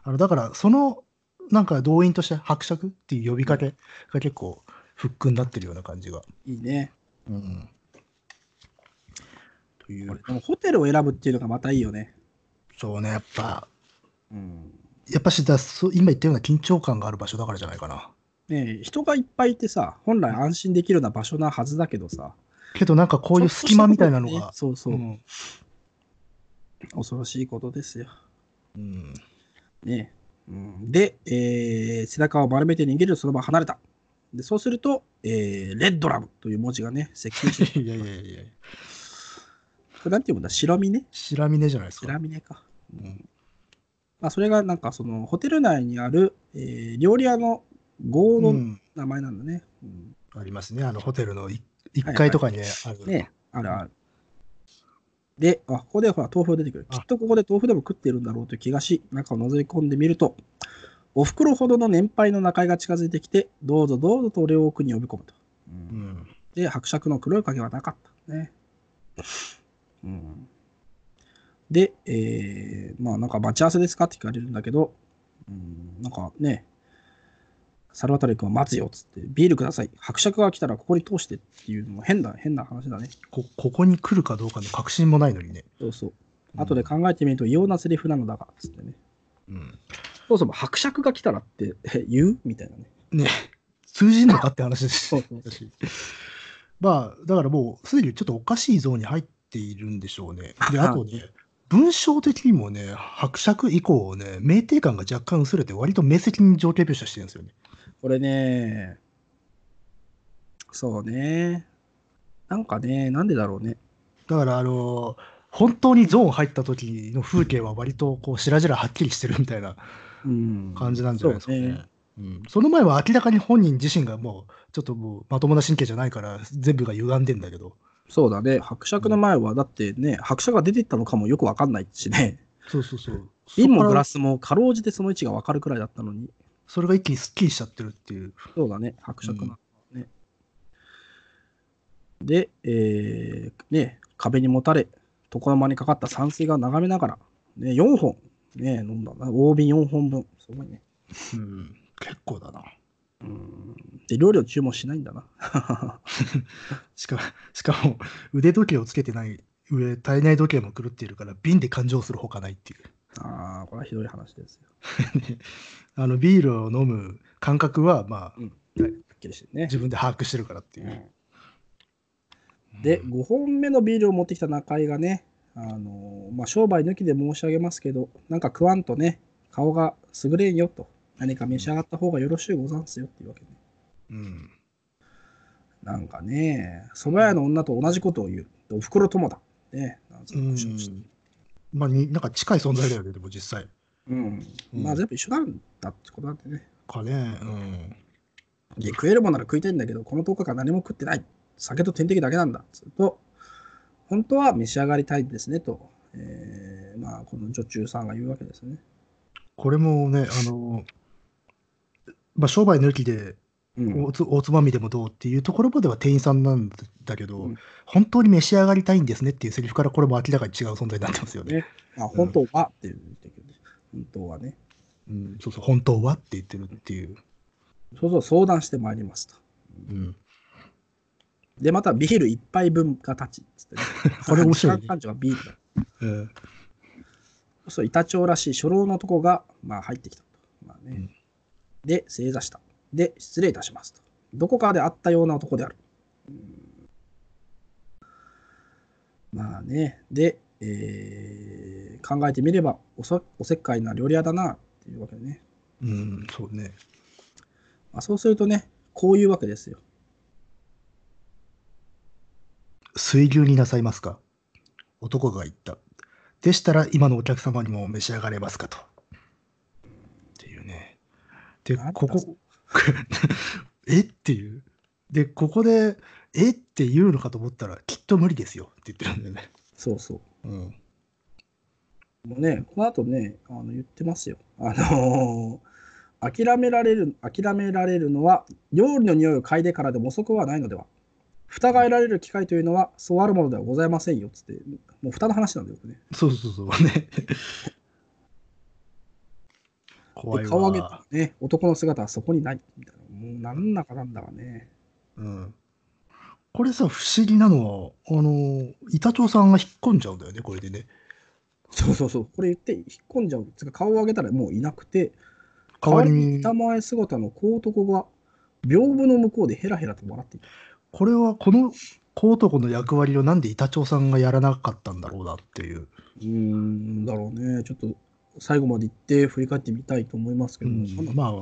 S2: あのだから、そのなんか動員として伯爵っていう呼びかけが結構フックになってるような感じが。
S1: え、いいね。
S2: うん、という
S1: でもホテルを選ぶっていうのがまたいいよね。
S2: そうね、やっぱ、
S1: うん。
S2: やっぱしだそう今言ったような緊張感がある場所だからじゃないかな。
S1: ねえ、人がいっぱいいてさ、本来安心できるような場所なはずだけどさ、
S2: けどなんかこういう隙間みたいなのが、
S1: そうそう、
S2: う。ん。
S1: 恐ろしいことですよ。
S2: うん。
S1: ねえ。うん、で、えー背中を丸めて逃げるその場を離れた。でそうすると、えーレッドラブという文字がね、接近して、
S2: いやいやいやいや、
S1: これなんていうんだ、白身ね。
S2: 白峰じゃないですか。
S1: 白身ねか。
S2: うん。
S1: まあ、それがなんかそのホテル内にある、えー料理屋の豪の
S2: うん
S1: 名前なんだね。うん
S2: ありますね。あの、ホテルの1階とかにね、ある。
S1: ね、あるある。で、あ、ここでほら、豆腐出てくる。き
S2: あ
S1: っとここで豆腐でも食ってるんだろうという気がし、中を覗き込んでみると、お袋ほどの年配の中井が近づいてきて、どうぞどうぞと俺を奥に呼び込むと。
S2: うん。
S1: で、伯爵の黒い影はなかった。ね。うん、で、えー、まあなんか待ち合わせですかって聞かれるんだけど、うん、なんかね、サルバトレ君は待つよっつって、ビールください。伯爵が来たらここに通してっていうのも変だ、変な話だね。
S2: こここに来るかどうかの確信もないのにね。
S1: そうそう。後で考えてみると異様なセリフなのだが、つってね。
S2: うん。
S1: そもそも伯爵が来たらってえ言う？みたいなね。
S2: ね、通じんのかって話です
S1: そうそう
S2: し。まあ、だからもう、すでにちょっとおかしいゾーンに入っているんでしょうね。で、あとね、文章的にもね、伯爵以降ね、酩酊感が若干薄れて、割と明晰に情景描写してるんですよね。
S1: これね、そうね。なんかね、なんでだろうね。
S2: だから、あの本当にゾーン入った時の風景は割とこう白々はっきりしてるみたいな
S1: うん。
S2: 感じなんじゃないですかね。
S1: そうね
S2: うん、その前は明らかに本人自身がもうちょっともうまともな神経じゃないから全部が歪んでんだけど
S1: そうだね。伯爵の前は、だってね、伯爵が出ていったのかもよくわかんないしね。
S2: そうそうそう
S1: 瓶もグラ
S2: ス
S1: スもかろうじてその位置がわかるくらいだったのに。
S2: それが一気にすっきりしちゃってるっていう
S1: そうだね、伯爵な、ね。で、えーね、壁にもたれ、床の間にかかった山水が眺めながら、ね、4本、ね、飲んだな。大瓶4本分。すごいね。
S2: うん結構だな
S1: うん。で、料理を注文しないんだな。
S2: しかしかも腕時計をつけてない上体内時計も狂っているから瓶で感情するほかないっていう
S1: ああ、これはひどい話ですよ。
S2: ねあのビールを飲む感覚はまあ
S1: うん。はっきりしてるね。
S2: 自分で把握してるからっていう、
S1: で、5本目のビールを持ってきた中井がね、あのまあ、商売抜きで申し上げますけど、なんか食わんとね、顔が優れんよと、何か召し上がった方がよろしゅうござんすよっていうわけね。
S2: うん
S1: なんかね、蕎麦屋の女と同じことを言う。でおふくろ友だ。ね、なんう
S2: んまあになんか近い存在だよねでも実際
S1: うん。
S2: うん
S1: まあ全部一緒なんだってことなんでね。
S2: かねうん
S1: で、食えるもんなら食いたいんだけど、この10日間何も食ってない。酒と点滴だけなんだ。つうと、本当は召し上がりたいですねと、えーまあ、この女中さんが言うわけですね。
S2: これもねあのまあ商売抜きで
S1: うん
S2: おつおつまみでもどうっていうところまでは店員さんなんだけど、
S1: うん
S2: 本当に召し上がりたいんですねっていうセリフからこれも明らかに違う存在になってますよね。
S1: ねまあ、本当はって言ってるけど、本当はね。
S2: うん、そうそう、本当はって言ってるっていう。
S1: そうそう、相談してまいりますと。
S2: うん、
S1: で、またビール一杯分が立ち、つってね。
S2: これ面白いね
S1: 感情がビールだ。
S2: うん
S1: そう板長らしい初老の男が、まあ、入ってきたと。まあね
S2: うん
S1: で、正座した。で、失礼いたしますと。どこかで会ったような男である。うんまあね、で、えー考えてみればおそ、おせっかいな料理屋だなっていうわけでね。
S2: うん、そうね。
S1: まあ、そうするとね、こういうわけですよ。
S2: 水牛になさいますか？男が言った。でしたら今のお客様にも召し上がれますかと。っていうね。で、ここ、えっていう。で、ここで、えって言うのかと思ったら、きっと無理ですよって言ってるんだよね。
S1: そうそう。
S2: うん。
S1: もうね、この後ね、あの言ってますよ。あのー諦められる、諦められるのは、料理の匂いを嗅いでからでも遅くはないのでは。蓋が得られる機会というのは、そうあるものではございませんよ、つって、もう蓋の話なんだよ、ね。
S2: そうそうそう。ね。怖い
S1: 顔上げたらね、男の姿はそこにない、みたいな。もうなんだかなんだかね。
S2: うん。これさ、不思議なのは、あの、板長さんが引っ込んじゃうんだよね、これでね。
S1: そうそうそう、これ言って引っ込んじゃう。つうか顔を上げたらもういなくて、
S2: 代わりに
S1: 板前姿の小男が、屏風の向こうでヘラヘラと笑っていた。
S2: これはこの小男の役割をなんで板長さんがやらなかったんだろうなっていう。
S1: うーんだろうね。ちょっと最後まで行って振り返ってみたいと思いますけど、
S2: うんまあ、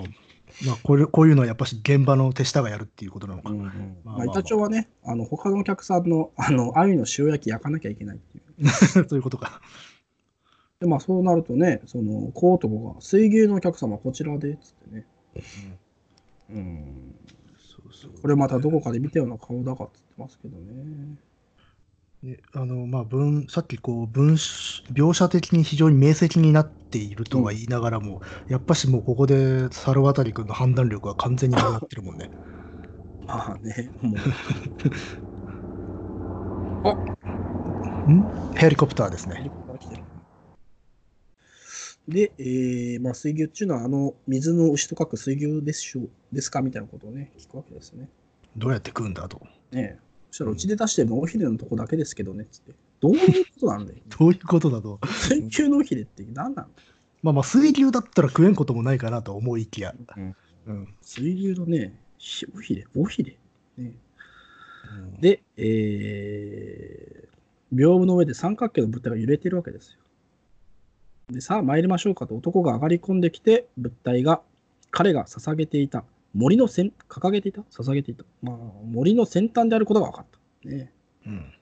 S2: まあこれ、こういうのはやっぱし現場の手下がやるっていうことなのか。
S1: うんうん
S2: まあ
S1: 板長はね、あの他のお客さんのあの鮎の塩焼き焼かなきゃいけないっていう。
S2: そういうことか。
S1: でまあそうなるとね、その小男が水牛のお客様こちらでっつってね。うん。
S2: そうそう
S1: これまたどこかで見たような顔だかって言ってますけどね。
S2: ねあのまあ、文さっきこう文し描写的に非常に明晰になっているとは言いながらも、やっぱしもうここで猿渡君の判断力は完全になくなってるもんね。
S1: まあね、もう。
S2: ん？ヘリコプターですね。
S1: で、えーまあ、水牛っていうのは、あの、水の牛と書く水牛でしょうですかみたいなことをね、聞くわけですね。
S2: どうやって食うんだと。
S1: ねえそしたら、うちで出してるのおひれのとこだけですけどね、つって。どういうことなんだよ。
S2: どういうことだと。
S1: 水牛のおひれって何なん？だ
S2: まあまあ、水牛だったら食えんこともないかなと思いきや。
S1: うん
S2: うん。
S1: 水牛のね、ひおひれ、おひれ。ね、で、えー、屏風の上で三角形の物体が揺れてるわけですよ。で、さあ参りましょうかと男が上がり込んできて、物体が、彼が捧げていた、森の先、掲げていた？捧げていた？まあ、森の先端であることが分かった。ね。
S2: うん。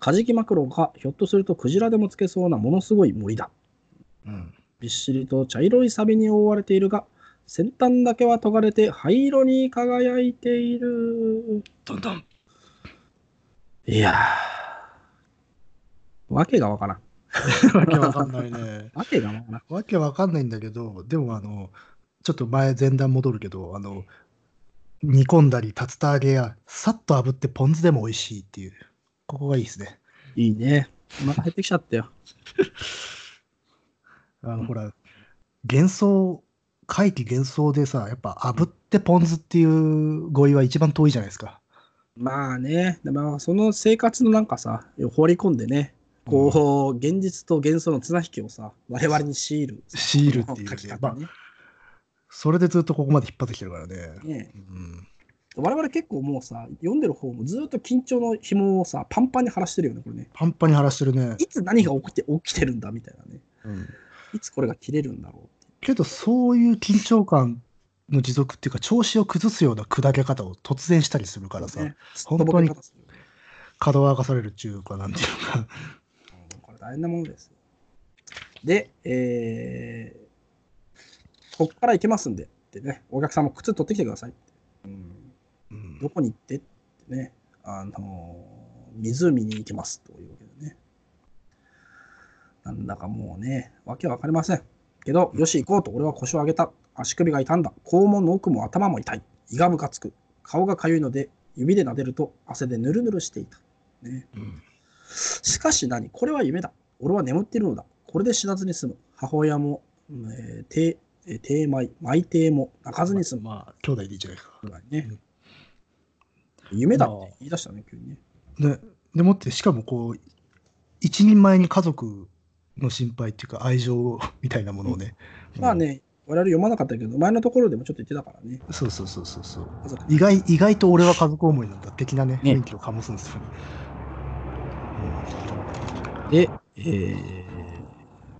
S1: カジキマクロがひょっとするとクジラでもつけそうなものすごい森だ。
S2: うん。
S1: びっしりと茶色いサビに覆われているが、先端だけは尖れて灰色に輝いている。
S2: どんどん。
S1: いやー、わけがわからん。
S2: わけわかんないね。
S1: わけがわからん。
S2: わけわかんないんだけど、でもあの、ちょっと前前段戻るけど、あの、煮込んだり、竜田揚げや、さっと炙ってポン酢でも美味しいっていう、ここがいいですね。
S1: いいね。お腹減ってきちゃったよ。
S2: あの、ほら、幻想、怪奇幻想でさ、やっぱ炙ってポン酢っていう語彙は一番遠いじゃないですか。
S1: まあね、でもその生活のなんかさ、放り込んでね、こう、現実と幻想の綱引きをさ、我々に強いる。
S2: 強いるっていうね
S1: 書き方ね。
S2: それでずっとここまで引っ張ってきてるからね。
S1: ね
S2: うん、
S1: 我々結構もうさ、読んでる方もずっと緊張の紐をさ、パンパンに張らしてるよね、これね。
S2: パンパンに晴らしてるね。
S1: いつ何が起きて起きてるんだみたいなね。
S2: うん
S1: いつこれが切れるんだろう
S2: けど、そういう緊張感の持続っていうか、調子を崩すような砕け方を突然したりするからさ、
S1: ね、
S2: 本当に角を明かされるっていうか、なんていうか。
S1: うんこれ大変なものですよ。で、えー、こっから行けますんで、ってね、お客さんも靴取ってきてくださいって。うん、
S2: うん
S1: どこに行ってってね、あのー湖に行きますというわけでね。なんだかもうね、わけわかりません。けど、よし行こうと俺は腰を上げた。足首が痛んだ。肛門の奥も頭も痛い。胃がむかつく。顔がかゆいので、指で撫でると汗でぬるぬるしていた。ね、
S2: うん
S1: しかし何？これは夢だ。俺は眠っているのだ。これで死なずに済む。母親も、えー、低、えー低米、米低も泣かずに済む。
S2: まあ、兄弟でいいじゃないか。
S1: ぐらいね。夢だって言い出したね、急にね。
S2: ね、でもって、しかもこう、一人前に家族の心配っていうか、愛情みたいなものをね。
S1: まあね、我々読まなかったけど、前のところでもちょっと言ってたからね。
S2: うん。そうそうそうそうそう。意外意外と俺は家族思いなんだ的なね、
S1: ね
S2: 雰囲気を醸すんですよね。
S1: で、えー、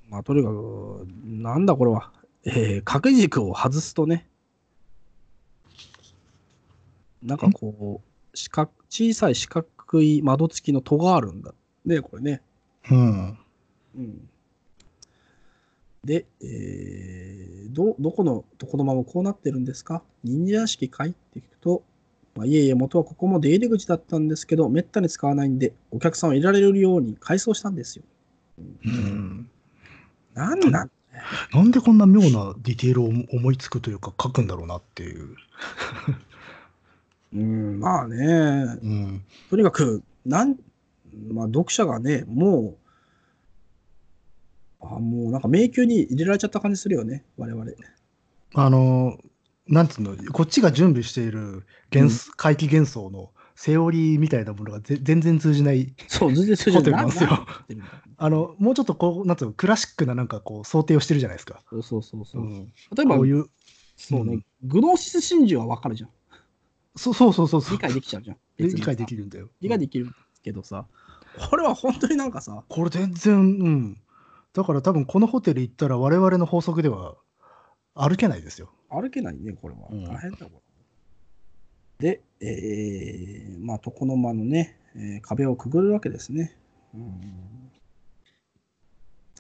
S1: まあとにかく、なんだこれは。えー、掛け軸を外すとね、なんかこう、四角小さい四角い窓付きの戸があるんだ。ね、これね。
S2: うん。
S1: うん。で、えー、ど、どこの床の間もこうなってるんですか？忍者屋敷かいって聞くと、まあ、いえいえ、元はここも出入り口だったんですけど、めったに使わないんで、お客さんを入れられるように改装したんですよ。
S2: うん。
S1: なんなん
S2: なんでこんな妙なディテールを思いつくというか書くんだろうなっていう。
S1: うん、まあね、
S2: うん。
S1: とにかく、なん、まあ、読者がね、もう、あもうなんか迷宮に入れられちゃった感じするよね、我々。
S2: あの、なんつうの、こっちが準備している幻想怪奇幻想のセオリーみたいなものがぜ全然通じない。
S1: そう、全然通じ
S2: なんですよあの、もうちょっとこう、なんつうの、クラシックななんかこう、想定をしてるじゃないですか。
S1: そうそうそうそうう。
S2: ん。
S1: 例えば
S2: こう、いう、
S1: そうね、
S2: うん
S1: グノーシス真珠はわかるじゃん。
S2: そうそうそうそうそう。
S1: 理解できちゃうじゃん。
S2: 理解で
S1: る。
S2: きるんだよ。
S1: 理解できるけどさ、これは本当になんかさ、
S2: これ全然、うん。だから多分このホテル行ったら我々の法則では歩けないですよ。
S1: 歩けないね、これは。
S2: うん
S1: 大変だ、これ。で、えー、まあ、床の間のね、えー壁をくぐるわけですね。うん。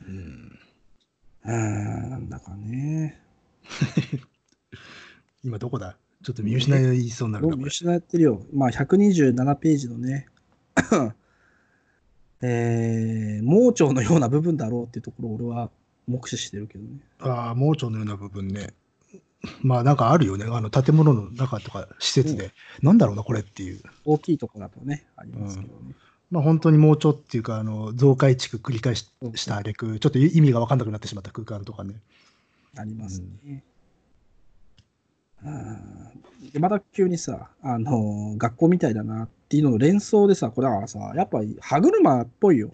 S2: うん。
S1: あーなんだかね。
S2: 今どこだ？ちょっと見失いそうになるな、こ
S1: 見
S2: れ。
S1: 失ってるよ。まあ、127ページのね、えー、盲腸のような部分だろうっていうところを俺は目視してるけどね。
S2: ああ、盲腸のような部分ね。まあなんかあるよね。あの建物の中とか施設で。なんだろうな、これっていう。
S1: 大きいところだとね、ありますけどね。
S2: まあ本当に盲腸っていうか、あの増改築繰り返しした挙句、ちょっと意味が分かんなくなってしまった空間とかね。
S1: ありますね。うんでまた急にさ、あのー学校みたいだなっていうのの連想でさ、これはさ、やっぱり歯車っぽいよ。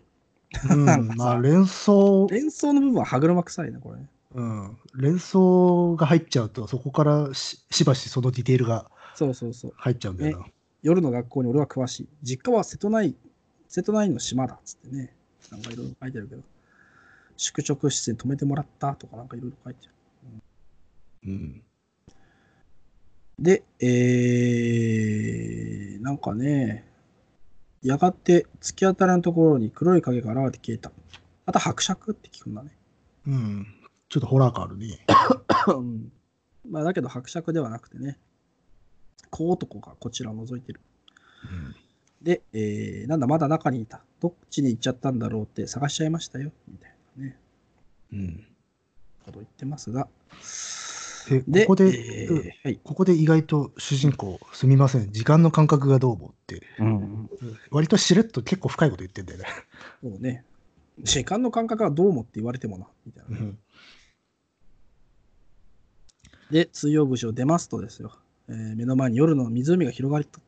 S2: うん、まあ連想、
S1: 連想の部分は歯車臭いね、これ。
S2: うん、連想が入っちゃうと、そこからししばしそのディテールが
S1: そうそうそう。
S2: 入っちゃうんだよな。
S1: 夜の学校に俺は詳しい。実家は瀬戸内、瀬戸内の島だっつってね。なんかいろいろ書いてあるけど。宿直室に泊めてもらったとかなんかいろいろ書いてある。
S2: うん。
S1: で、えー、なんかね、やがて突き当たりのところに黒い影が現れて消えた。また伯爵って聞くんだね。
S2: うん。ちょっとホラー感あるね。
S1: うんまあだけど伯爵ではなくてね、小男がこちらを覗いてる。で、えー、なんだ、まだ中にいた。どっちに行っちゃったんだろうって探しちゃいましたよ。みたいなね、
S2: うん。
S1: ことを言ってますが。
S2: で、
S1: で、
S2: ここで、
S1: え
S2: うん
S1: ーはい。
S2: ここで意外と主人公、すみません、時間の感覚がどうもって、
S1: うん、
S2: 割としれっと結構深いこと言ってんだよね。
S1: そうね。時間の感覚はどうもって言われてもな。みたいなね、で、通用口を出ますとですよ、えー目の前に夜の湖が広がりと。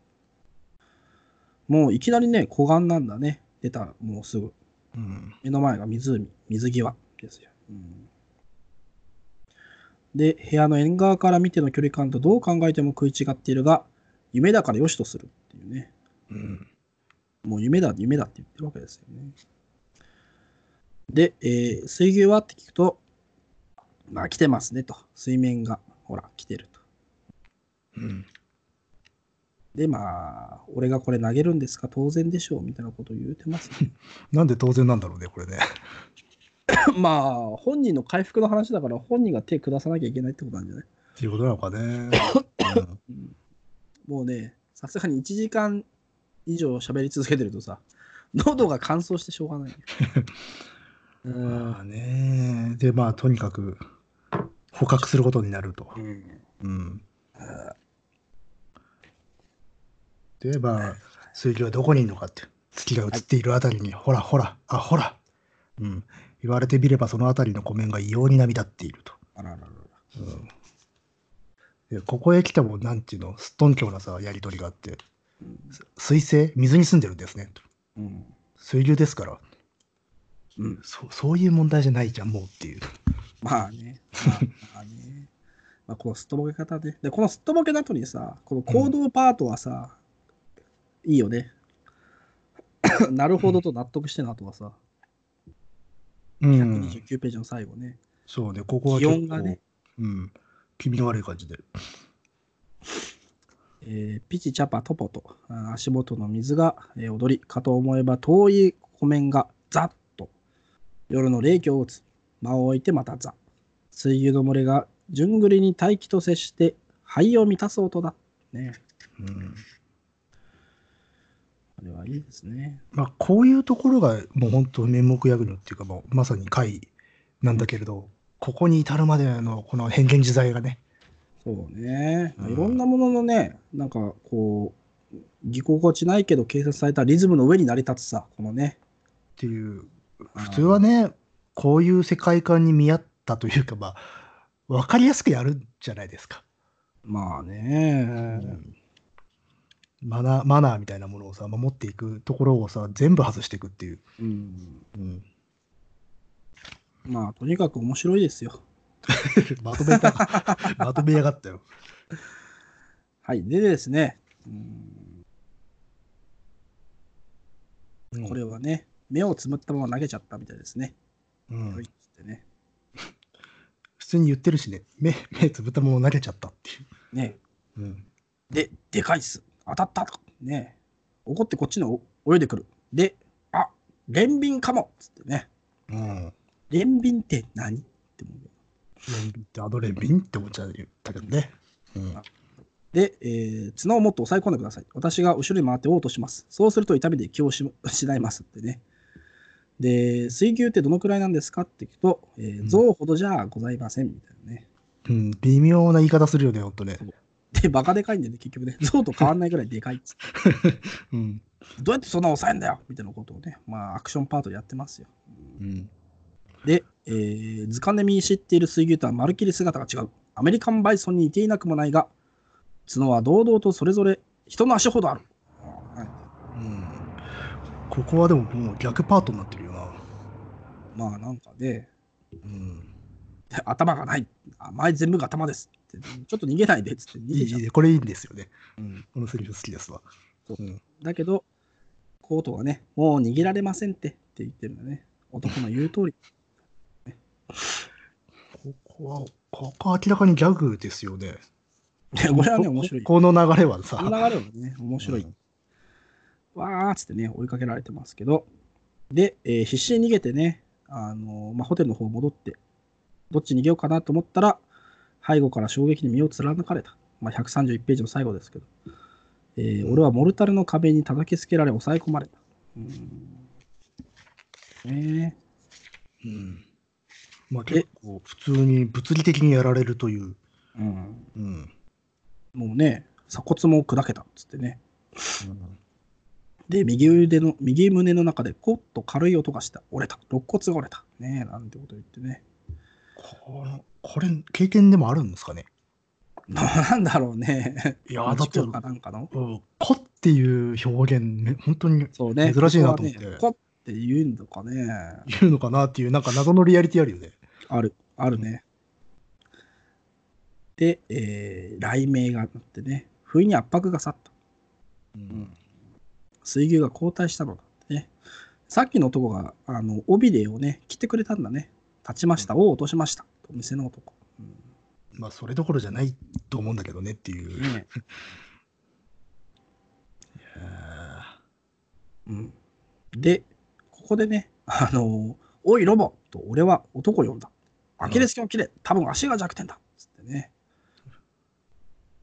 S1: もういきなりね、湖岸なんだね。出た、もうすぐ。
S2: うん。
S1: 目の前が湖、水際ですよ。うんで、部屋の縁側から見ての距離感とどう考えても食い違っているが、夢だから良しとするっていうね。
S2: うん。
S1: もう夢だ、夢だって言ってるわけですよね。で、えー水牛はって聞くと、まあ来てますねと。水面が、ほら、来てると。
S2: うん。
S1: で、まあ、俺がこれ投げるんですか？当然でしょうみたいなことを言うてます、ね。
S2: なんで当然なんだろうね、これね。
S1: まあ、本人の回復の話だから、本人が手下さなきゃいけないってことなんじゃない？
S2: っていうことなのかね。
S1: うんもうね、さすがに1時間以上喋り続けてるとさ、喉が乾燥してしょうがない。う
S2: うんんまあね。で、まあ、とにかく、捕獲することになると。うん。で、まあ、水牛はどこにいるのかって、月が映っているあたりに、ほらほら、あ、ほら。うん。言われてみれば、そのあたりの湖面が異様に波立っていると。
S1: あらららら。
S2: うんでここへ来ても、なんていうの、すっとんきょうなさ、やりとりがあって、
S1: うん
S2: 水星、水に住んでるんですね。と
S1: うん
S2: 水流ですから、
S1: うん、
S2: そそういう問題じゃないじゃん、もうっていう。
S1: まあね。まあね。まあ、このすっとぼけ方で。で、このすっとぼけの後にさ、この行動パートはさ、いいよね。なるほどと納得しての後はさ、
S2: うん。
S1: 129ページの最後ね。
S2: そうね、ここは
S1: 気温がね、
S2: うん。気味の悪い感じで。
S1: えーピチチャパトポと足元の水が、えー踊りかと思えば遠い湖面がザッと夜の冷気を打つ間を置いてまたザッ水牛の群れが順繰りに大気と接して肺を満たす音だ。ね。
S2: うん。
S1: これはいいですね。
S2: まあ、こういうところがもう本当面目躍るっていうか、もうまさに怪なんだけれど、ここに至るまでのこの変幻自在がね、
S1: そうね、
S2: うん。
S1: いろんなもののねなんかこうぎこちないけど計算されたリズムの上に成り立つさこのね。
S2: っていう、普通はね、こういう世界観に見合ったというか、まあ、わかりやすくやるんじゃないですか。
S1: まあね、
S2: マナー、マナーみたいなものをさ、守っていくところをさ、全部外していくっていう。
S1: うん、
S2: うん、
S1: まあとにかく面白いですよ
S2: まとめた、まとめやがったよ。
S1: はい。でですね、
S2: うん
S1: これはね、目をつむったまま投げちゃったみたいですね。
S2: うん
S1: はい
S2: 通に言ってるしね、目、目つぶったまま投げちゃったってい
S1: ね
S2: う。うん。
S1: で、でかいっす。当たったと。ね怒ってこっちの泳いでくる。で、あ連便かもっつってね。
S2: うん。
S1: 連便って何？って思うよ
S2: レンビンってアドレンビンって思っちゃったけどね。うん。
S1: で、えー綱をもっと押さえ込んでください。私が後ろに回って嘔吐します。そうすると痛みで気をし失いますってね。で、水牛ってどのくらいなんですかって聞くと、えー
S2: うん
S1: 象ほどじゃございませんみたいなね。
S2: うん、微妙な言い方するよね、ほんとね。
S1: で、バカでかいんでね、結局ね、象と変わんないぐらいでかいっつって。
S2: うん。
S1: どうやってそんな抑えんだよみたいなことをね、まあ、アクションパートでやってますよ。
S2: うん。
S1: で、えー図鑑で見知っている水牛とはまるっきり姿が違う。アメリカンバイソンに似ていなくもないが、角は堂々とそれぞれ人の足ほどある。
S2: ここはでももう逆パートになってる。
S1: まあなんかね、
S2: うん。
S1: 頭がない。あ前全部が頭ですって。ちょっと逃げないでっつって逃げちゃう。
S2: いいこれいいんですよね。
S1: うん
S2: このセリフ好きですわ。
S1: そう
S2: うん。
S1: だけど、コートがね、もう逃げられませんってって言ってるんだね。男の言う通り。
S2: ここは、ここは明らかにギャグですよね。
S1: でこれはね、面白い。
S2: ここの流れはさ。
S1: この流れはね、面白い。
S2: うん
S1: わーっつってね、追いかけられてますけど、で、えー必死に逃げてね、あのーまあ、ホテルの方戻って、どっち逃げようかなと思ったら、背後から衝撃に身を貫かれた。まあ、131ページの最後ですけど、えー俺はモルタルの壁に叩きつけられ、抑え込まれた。うんね
S2: うん。まあ結構普通に物理的にやられるという。
S1: えうん、
S2: うん。
S1: もうね、鎖骨も砕けたっつってね。で、右腕の、右胸の中でコッと軽い音がした。折れた。肋骨が折れた。ねえ、なんてこと言ってね。
S2: このこれ、経験でもあるんですかね？
S1: なんだろうね。
S2: いやーだって
S1: かなんかの？
S2: うんこっていう表現、ね、本当に。珍しいなと思って
S1: こねこって言うんだかね。
S2: 言うのかなっていう、なんか謎のリアリティあるよね。
S1: ある、あるね。で、えー雷鳴が鳴ってね、不意に圧迫が去った。
S2: うん
S1: 水牛が後退したのだってね。さっきの男が、あの、尾びれをね、切ってくれたんだね。立ちました。を落としました。お店の男。うん
S2: まあ、それどころじゃないと思うんだけどねっていう。
S1: ね
S2: え
S1: うん、で、ここでね、あのおいロボと俺は男を呼んだ。アキレス腱を切れ、多分足が弱点だ。つってね。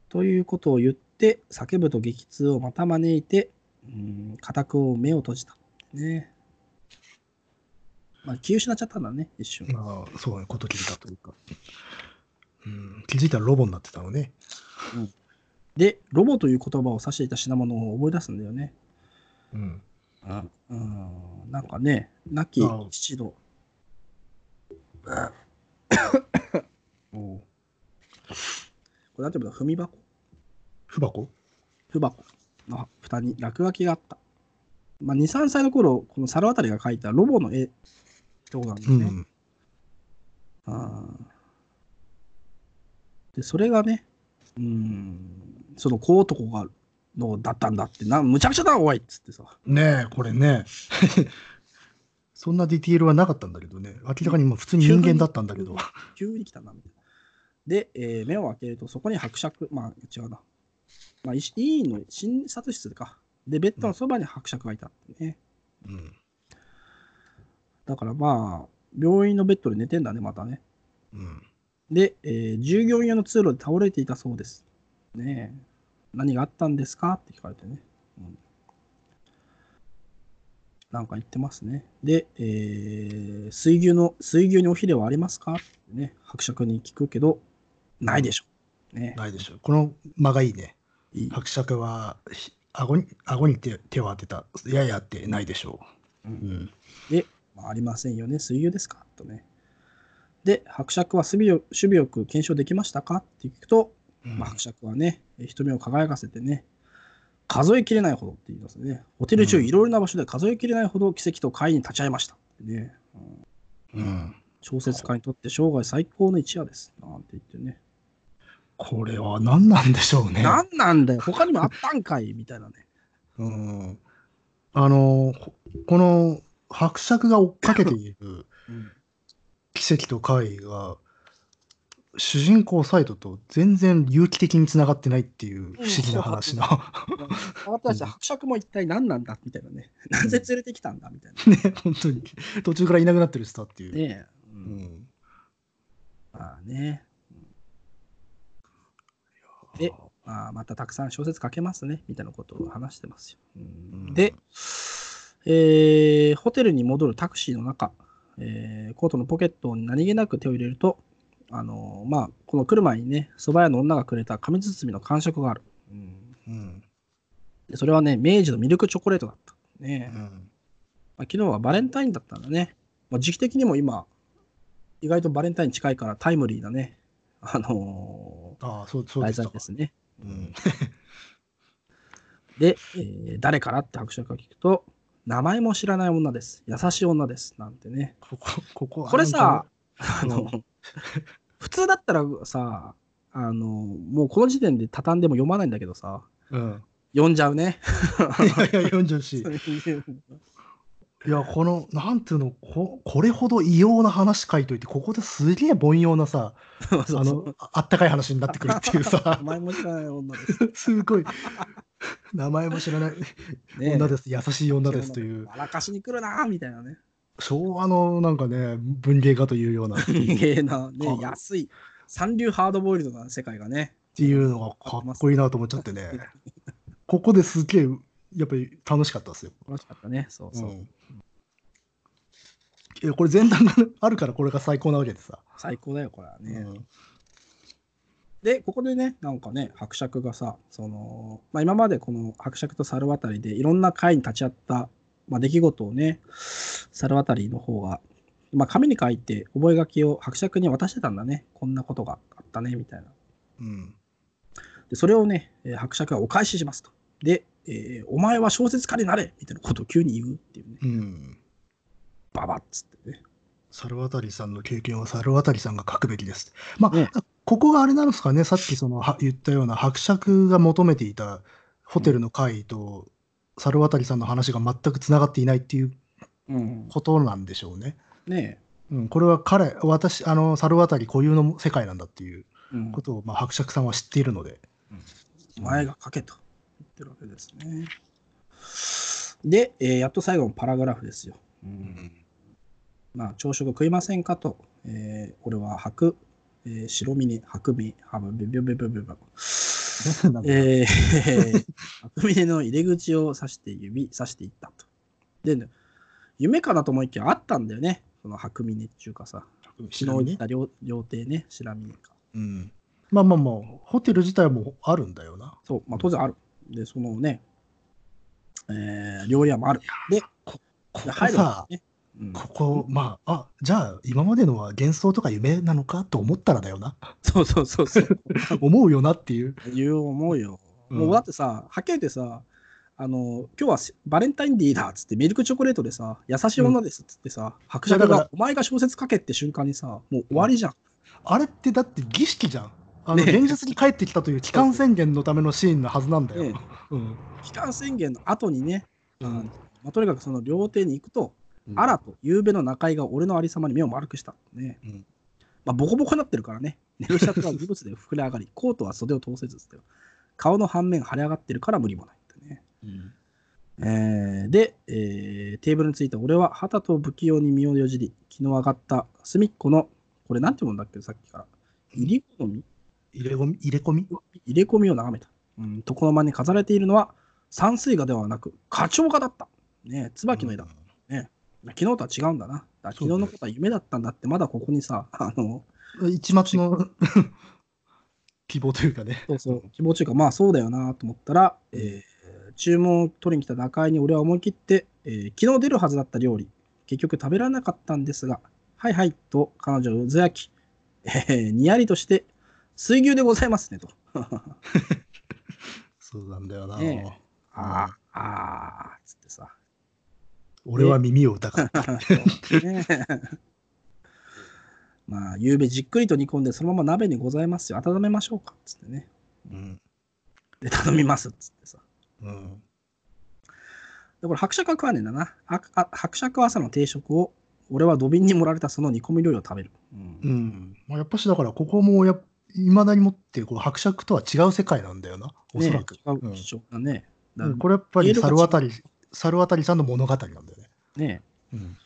S1: ということを言って、叫ぶと激痛をまた招いて、うん、固く目を閉じた。ね。まあ、気失っちゃったんだね、一瞬
S2: ー。まあ、そうね、こと聞いたというか。うん、気づいたらロボになってたのね。
S1: で、ロボという言葉を指していた品物を思い出すんだよね。
S2: うん。
S1: うん、なんかね、亡き父の。お うこれなんていうの？踏み箱？
S2: 不箱
S1: 不箱の蓋に落書きがあった。まあ、2、3歳の頃、この猿渡が描いたロボの絵ってことなんですね。
S2: うん。
S1: あーで、それがね、うん、その小男がのだったんだって、なむちゃくちゃだ、おいっつってさ。
S2: ねえ、これね。そんなディティールはなかったんだけどね。明らかにまあ普通に人間だったんだけど。
S1: 急に来たな、みたいな。で、えー目を開けると、そこに伯爵、まあ違うな。まあ、医師医院の診察室か。で、ベッドのそばに伯爵がいたってね。
S2: うん。
S1: だからまあ、病院のベッドで寝てんだね、またね。
S2: うん。
S1: で、えー従業員用の通路で倒れていたそうです。ねえ。何があったんですかって聞かれてね。うん、なんか言ってますね。で、えー水牛の、水牛におひれはありますかってね、伯爵に聞くけど、ないでしょ。ね
S2: ないでしょ。この間がいいね。伯爵は、ひ顎に、顎に手手を当てた。いやいやってないでしょ
S1: う
S2: う。うんん。
S1: で、まあ、ありませんよね、水牛ですか？とね。で、伯爵は守備よ守備よく検証できましたか？って聞くと、まあ、伯爵はね、瞳を輝かせてね、数えきれないほどって言いますね。ホテル中、
S2: うん
S1: いろいろな場所で数えきれないほど奇跡と会に立ち会いました。ねうん
S2: うん。
S1: 小説家にとって生涯最高の一夜です。なんて言ってね。
S2: これは何なんでしょうね。
S1: なんなんだよ、他にもあったんかいみたいなね。
S2: うん。あの、ここの伯爵が追っかけている
S1: うん
S2: 奇跡と怪異が、主人公サイドと全然有機的につながってないっていう不思議な話な。
S1: 私たち伯爵も一体何なんだみたいなね。なぜ連れてきたんだみたいな。
S2: ね、本当に。途中からいなくなってるスターっていう。
S1: ねえ。う
S2: うんん。
S1: まあね。で、あーまたたくさん小説書けますね、みたいなことを話してますよ。うん
S2: うん
S1: で、えーホテルに戻るタクシーの中、えーコートのポケットに何気なく手を入れると、あのーまあ、この来る前にね、蕎麦屋の女がくれた紙包みの感触がある。うん
S2: うん。
S1: でそれはね、明治のミルクチョコレートだった。ね
S2: うん。
S1: まあ、昨日はバレンタインだったんだね。まあ、時期的にも今、意外とバレンタイン近いからタイムリーなね、あの
S2: ああ、そう、そうで
S1: すね。
S2: うん。
S1: で、えー誰からって伯爵が聞くと、名前も知らない女です。優しい女です。なんてね。
S2: ここ、ここ、
S1: これさ、あ
S2: う
S1: の、普通だったらさ、あの、もうこの時点で畳んでも読まないんだけどさ、
S2: うん。
S1: 読んじゃうね。
S2: いやいや、40し。いや、この、なんていうの、ここれほど異様な話書いといて、ここですげえ凡庸なさ、
S1: そうそう
S2: あの、ああったかい話になってくるっていうさ。
S1: 名、前も知らない女です。
S2: すごい、名前も知らない。
S1: ね
S2: 女です、優しい女ですという、
S1: 笑かしに来るなみたいなね。
S2: 昭和のなんかね、文芸家というような、っ
S1: 芸な、ね、
S2: あ
S1: 安い、三流ハードボイルドな世界がね。
S2: ていうのがかっこいいなと思っちゃってね、ここですげえ、やっぱり楽しかったですよ。
S1: 楽しかったね。そうそう。
S2: うんいやこれ前段があるからこれが最高なわけでさ。
S1: 最高だよ、これはね。
S2: うん
S1: で、ここでね、なんかね、伯爵がさ、その、まあ、今までこの伯爵と猿渡でいろんな会に立ち会った、まあ、出来事をね、猿渡の方が、まあ、紙に書いて覚書を伯爵に渡してたんだね。こんなことがあったね、みたいな。
S2: うん
S1: で、それをね、えー伯爵がお返ししますと。で、えーお前は小説家になれみたいなことを急に言うっていうね。
S2: うん
S1: ババッつってね。
S2: 猿渡さんの経験は猿渡さんが書くべきです。まあ、
S1: ね
S2: ここがあれなんですかね、さっきそのは言ったような伯爵が求めていたホテルの会と猿渡さんの話が全くつながっていないっていう
S1: うん。
S2: ことなんでしょうね。
S1: ね
S2: うん、これは彼、私、あの猿渡固有の世界なんだっていうことを、まあ、伯爵さんは知っているので。
S1: お前が書けと言ってるわけですね。で、えーやっと最後のパラグラフですよ。まあ、朝食食いませんかと。えー、俺は白、えー白峰、白身、ハブ、ビビビビビビビ。えー、白峰の入り口を指して指さしていったと。で、ね、夢かなと思いきやあったんだよね。その白峰っていうかさ、昨日言った料料亭ね、白峰か。
S2: うん、まあまあまあ、ホテル自体もあるんだよな。
S1: そう、まあ、当然ある。で、そのね、えー料理屋もある。で、
S2: ここ
S1: で入るわ
S2: さ、
S1: けね。うん、
S2: ここ、まあ、あじゃあ、今までのは幻想とか夢なのかと思ったらだよな。
S1: そうそうそうそう。
S2: 思うよなっていう。
S1: 言う思うよ。
S2: うん
S1: もうだってさ、はっきり言ってさ、あの今日はしバレンタインデーだっつってミルクチョコレートでさ、優しい女ですっつってさ、伯爵がお前が小説書けって瞬間にさ、もう終わりじゃん。
S2: あれってだって儀式じゃん。あの現実に帰ってきたという帰還宣言のためのシーンのはずなんだよ。
S1: ね
S2: うん
S1: 帰還宣言の後にね、
S2: うん
S1: まあ、とにかくその料亭に行くと、あらと、夕べの中井が俺のありさまに目を丸くした。ね。
S2: うん
S1: まあ、ボコボコになってるからね。寝るシャツは異物で膨れ上がり、コートは袖を通せずって。顔の半面腫れ上がってるから無理もないってね。
S2: うん
S1: えーで、えーテーブルについた俺は旗と不器用に身をよじり、昨日上がった隅っこの、これなんて読むんだっけ、さっきから。入り込み？
S2: 入れ込み入れ込み？
S1: 入れ込みを眺めた。うん、床の間に飾られているのは山水画ではなく、花鳥画だった。ね椿の絵だ。昨日とは違うんだな。だ昨日のことは夢だったんだって、まだここにさ、あの、
S2: 一末の 希望というかね。
S1: そうそう、希望中か、まあそうだよなと思ったら、えー注文を取りに来た中井に俺は思い切って、えー昨日出るはずだった料理、結局食べられなかったんですが、はいはいと彼女をうずやき、えーにやりとして、水牛でございますねと。
S2: そうなんだよな。
S1: ねああ、ああ、つってさ。
S2: 俺は耳を疑う。
S1: ね まあ、夕べじっくりと煮込んで、そのまま鍋にございますよ。温めましょうか。つってね。
S2: うん
S1: で、頼みます。つってさ。
S2: うん
S1: で、これ、伯爵は食わねえんだな。ああ伯爵は朝の定食を、俺は土瓶に盛られたその煮込み料理を食べる。うん
S2: うんまあ、やっぱしだからここもやいまだにもってこう伯爵とは違う世界なんだよなおそらく、
S1: ね違う主張だね。だ
S2: うんこれやっぱり猿渡猿渡さんの物語なんだよね、
S1: ね
S2: うん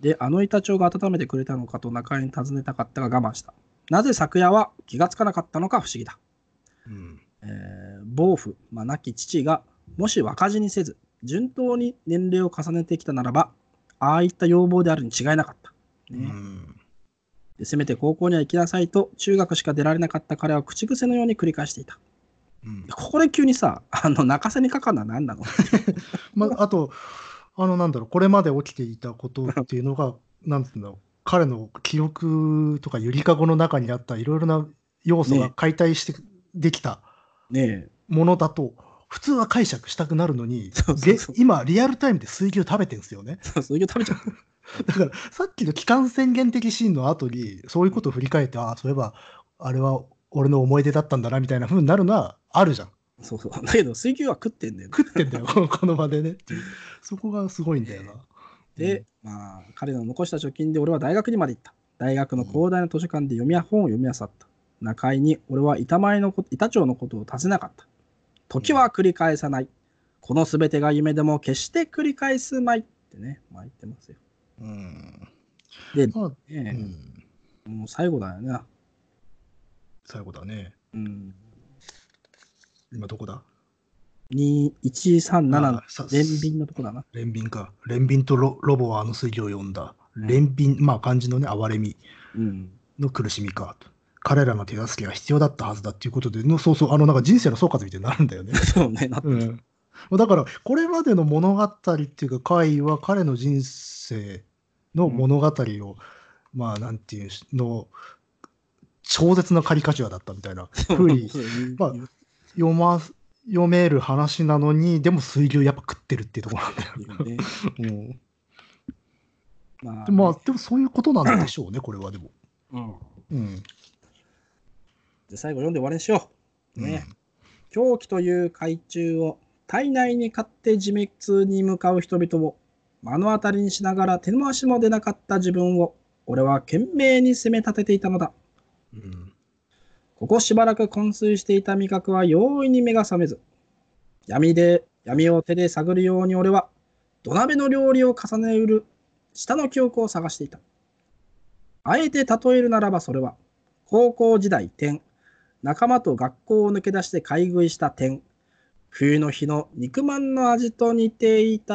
S1: で、あの板長が温めてくれたのかと中井に尋ねたかったが我慢した。なぜ昨夜は気がつかなかったのか不思議だ。
S2: うん
S1: えー暴父、まあ、亡き父がもし若死にせず順当に年齢を重ねてきたならばああいった要望であるに違いなかった、
S2: う
S1: ね
S2: ん。
S1: でせめて高校には行きなさいと中学しか出られなかった彼は口癖のように繰り返していた。
S2: うん。
S1: ここで急にさあの泣かせにかかるのは何なの？
S2: まあ、あと、あの、なんだろう、これまで起きていたことっていうのが、なんつうんだろう、彼の記憶とかゆりかごの中にあったいろいろな要素が
S1: ね
S2: 解体してできた
S1: ね
S2: ものだと、普通は解釈したくなるのに今、リアルタイムで水牛食べてるんですよね。
S1: えそういう食べちゃう
S2: だから、さっきの期間宣言的シーンの後に、そういうことを振り返って、ああ、そういえば、あれは俺の思い出だったんだなみたいな風になるのはあるじゃん。
S1: そうそうだけど水牛は食ってんだよね
S2: 食ってんだよ、この場でね。そこがすごいんだよな。
S1: で、まあ、彼の残した貯金で俺は大学にまで行った。大学の広大な図書館で読みや本を読み漁った。中井に俺は板前のこと板長のことを尋ねなかった。時は繰り返さない。このすべてが夢でも決して繰り返すまいってね、まあ言ってますよ。
S2: うん。
S1: で、
S2: まあ、う
S1: ね
S2: ん。
S1: もう最後だよね。
S2: 最後だね。
S1: うん。
S2: 今どこだ
S1: ？2、1、3、7の
S2: あさ
S1: 連便のとこだな。
S2: 連便か。連便とロロボはあの水魚を読んだ。連便、まあ漢字のね、哀れみ
S1: うん。
S2: の苦しみかと。彼らの手助けが必要だったはずだっていうことで、のそうそう、あのなんか人生の総括みたいになるんだよね。
S1: そうね、なって
S2: うん。だから、これまでの物語っていうか、回は彼の人生の物語を、まあ、なんていうの、超絶なカリカチュアだったみたいなふうにまあ読ま読める話なのに、でも水牛やっぱ食ってるっていうところなんだよ。
S1: ね
S2: うん
S1: まあ、
S2: でまあ、でもそういうことなんでしょうね、これはでも。
S1: うん。
S2: うん。
S1: で最後読んで終わりにしよう。ね。狂気という海中を体内に勝って自滅に向かう人々を目の当たりにしながら手の足も出なかった自分を俺は懸命に責め立てていたのだ。
S2: うん。
S1: ここしばらく昏睡していた味覚は容易に目が覚めず、闇で、闇を手で探るように俺は土鍋の料理を重ねうる下の記憶を探していた。あえて例えるならばそれは、高校時代点、仲間と学校を抜け出して買い食いした点、冬の日の肉まんの味と似ていた。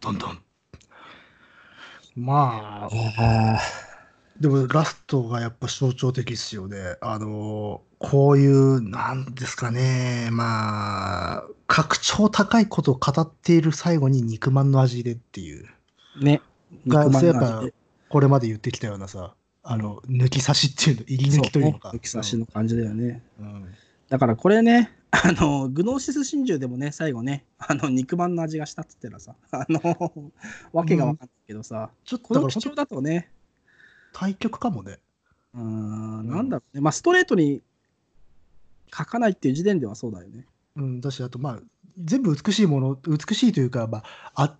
S2: どんどん。まあ、でもラストがやっぱ象徴的ですよね。あの、こういう、なんですかね、まあ、格調高いことを語っている最後に肉まんの味でっていう、
S1: ね。
S2: が
S1: 肉まん
S2: やっぱこれまで言ってきたようなさ、あの、抜き差しっていうの、入り抜きというのか。
S1: 抜き差しの感じだよね。
S2: うん
S1: だからこれね、あの、グノーシス真珠でもね、最後ね、あの、肉まんの味がしたっつってらさ、あの、わけがわかんないけどさ、
S2: ちょっと
S1: この基調だとね、
S2: 対局かもね。
S1: うーん、なんだろうね、まあ、ストレートに書かないっていう時点ではそうだよね。
S2: うん、だし、あと、まあ、全部美しいもの、美しいというか、まあ、あ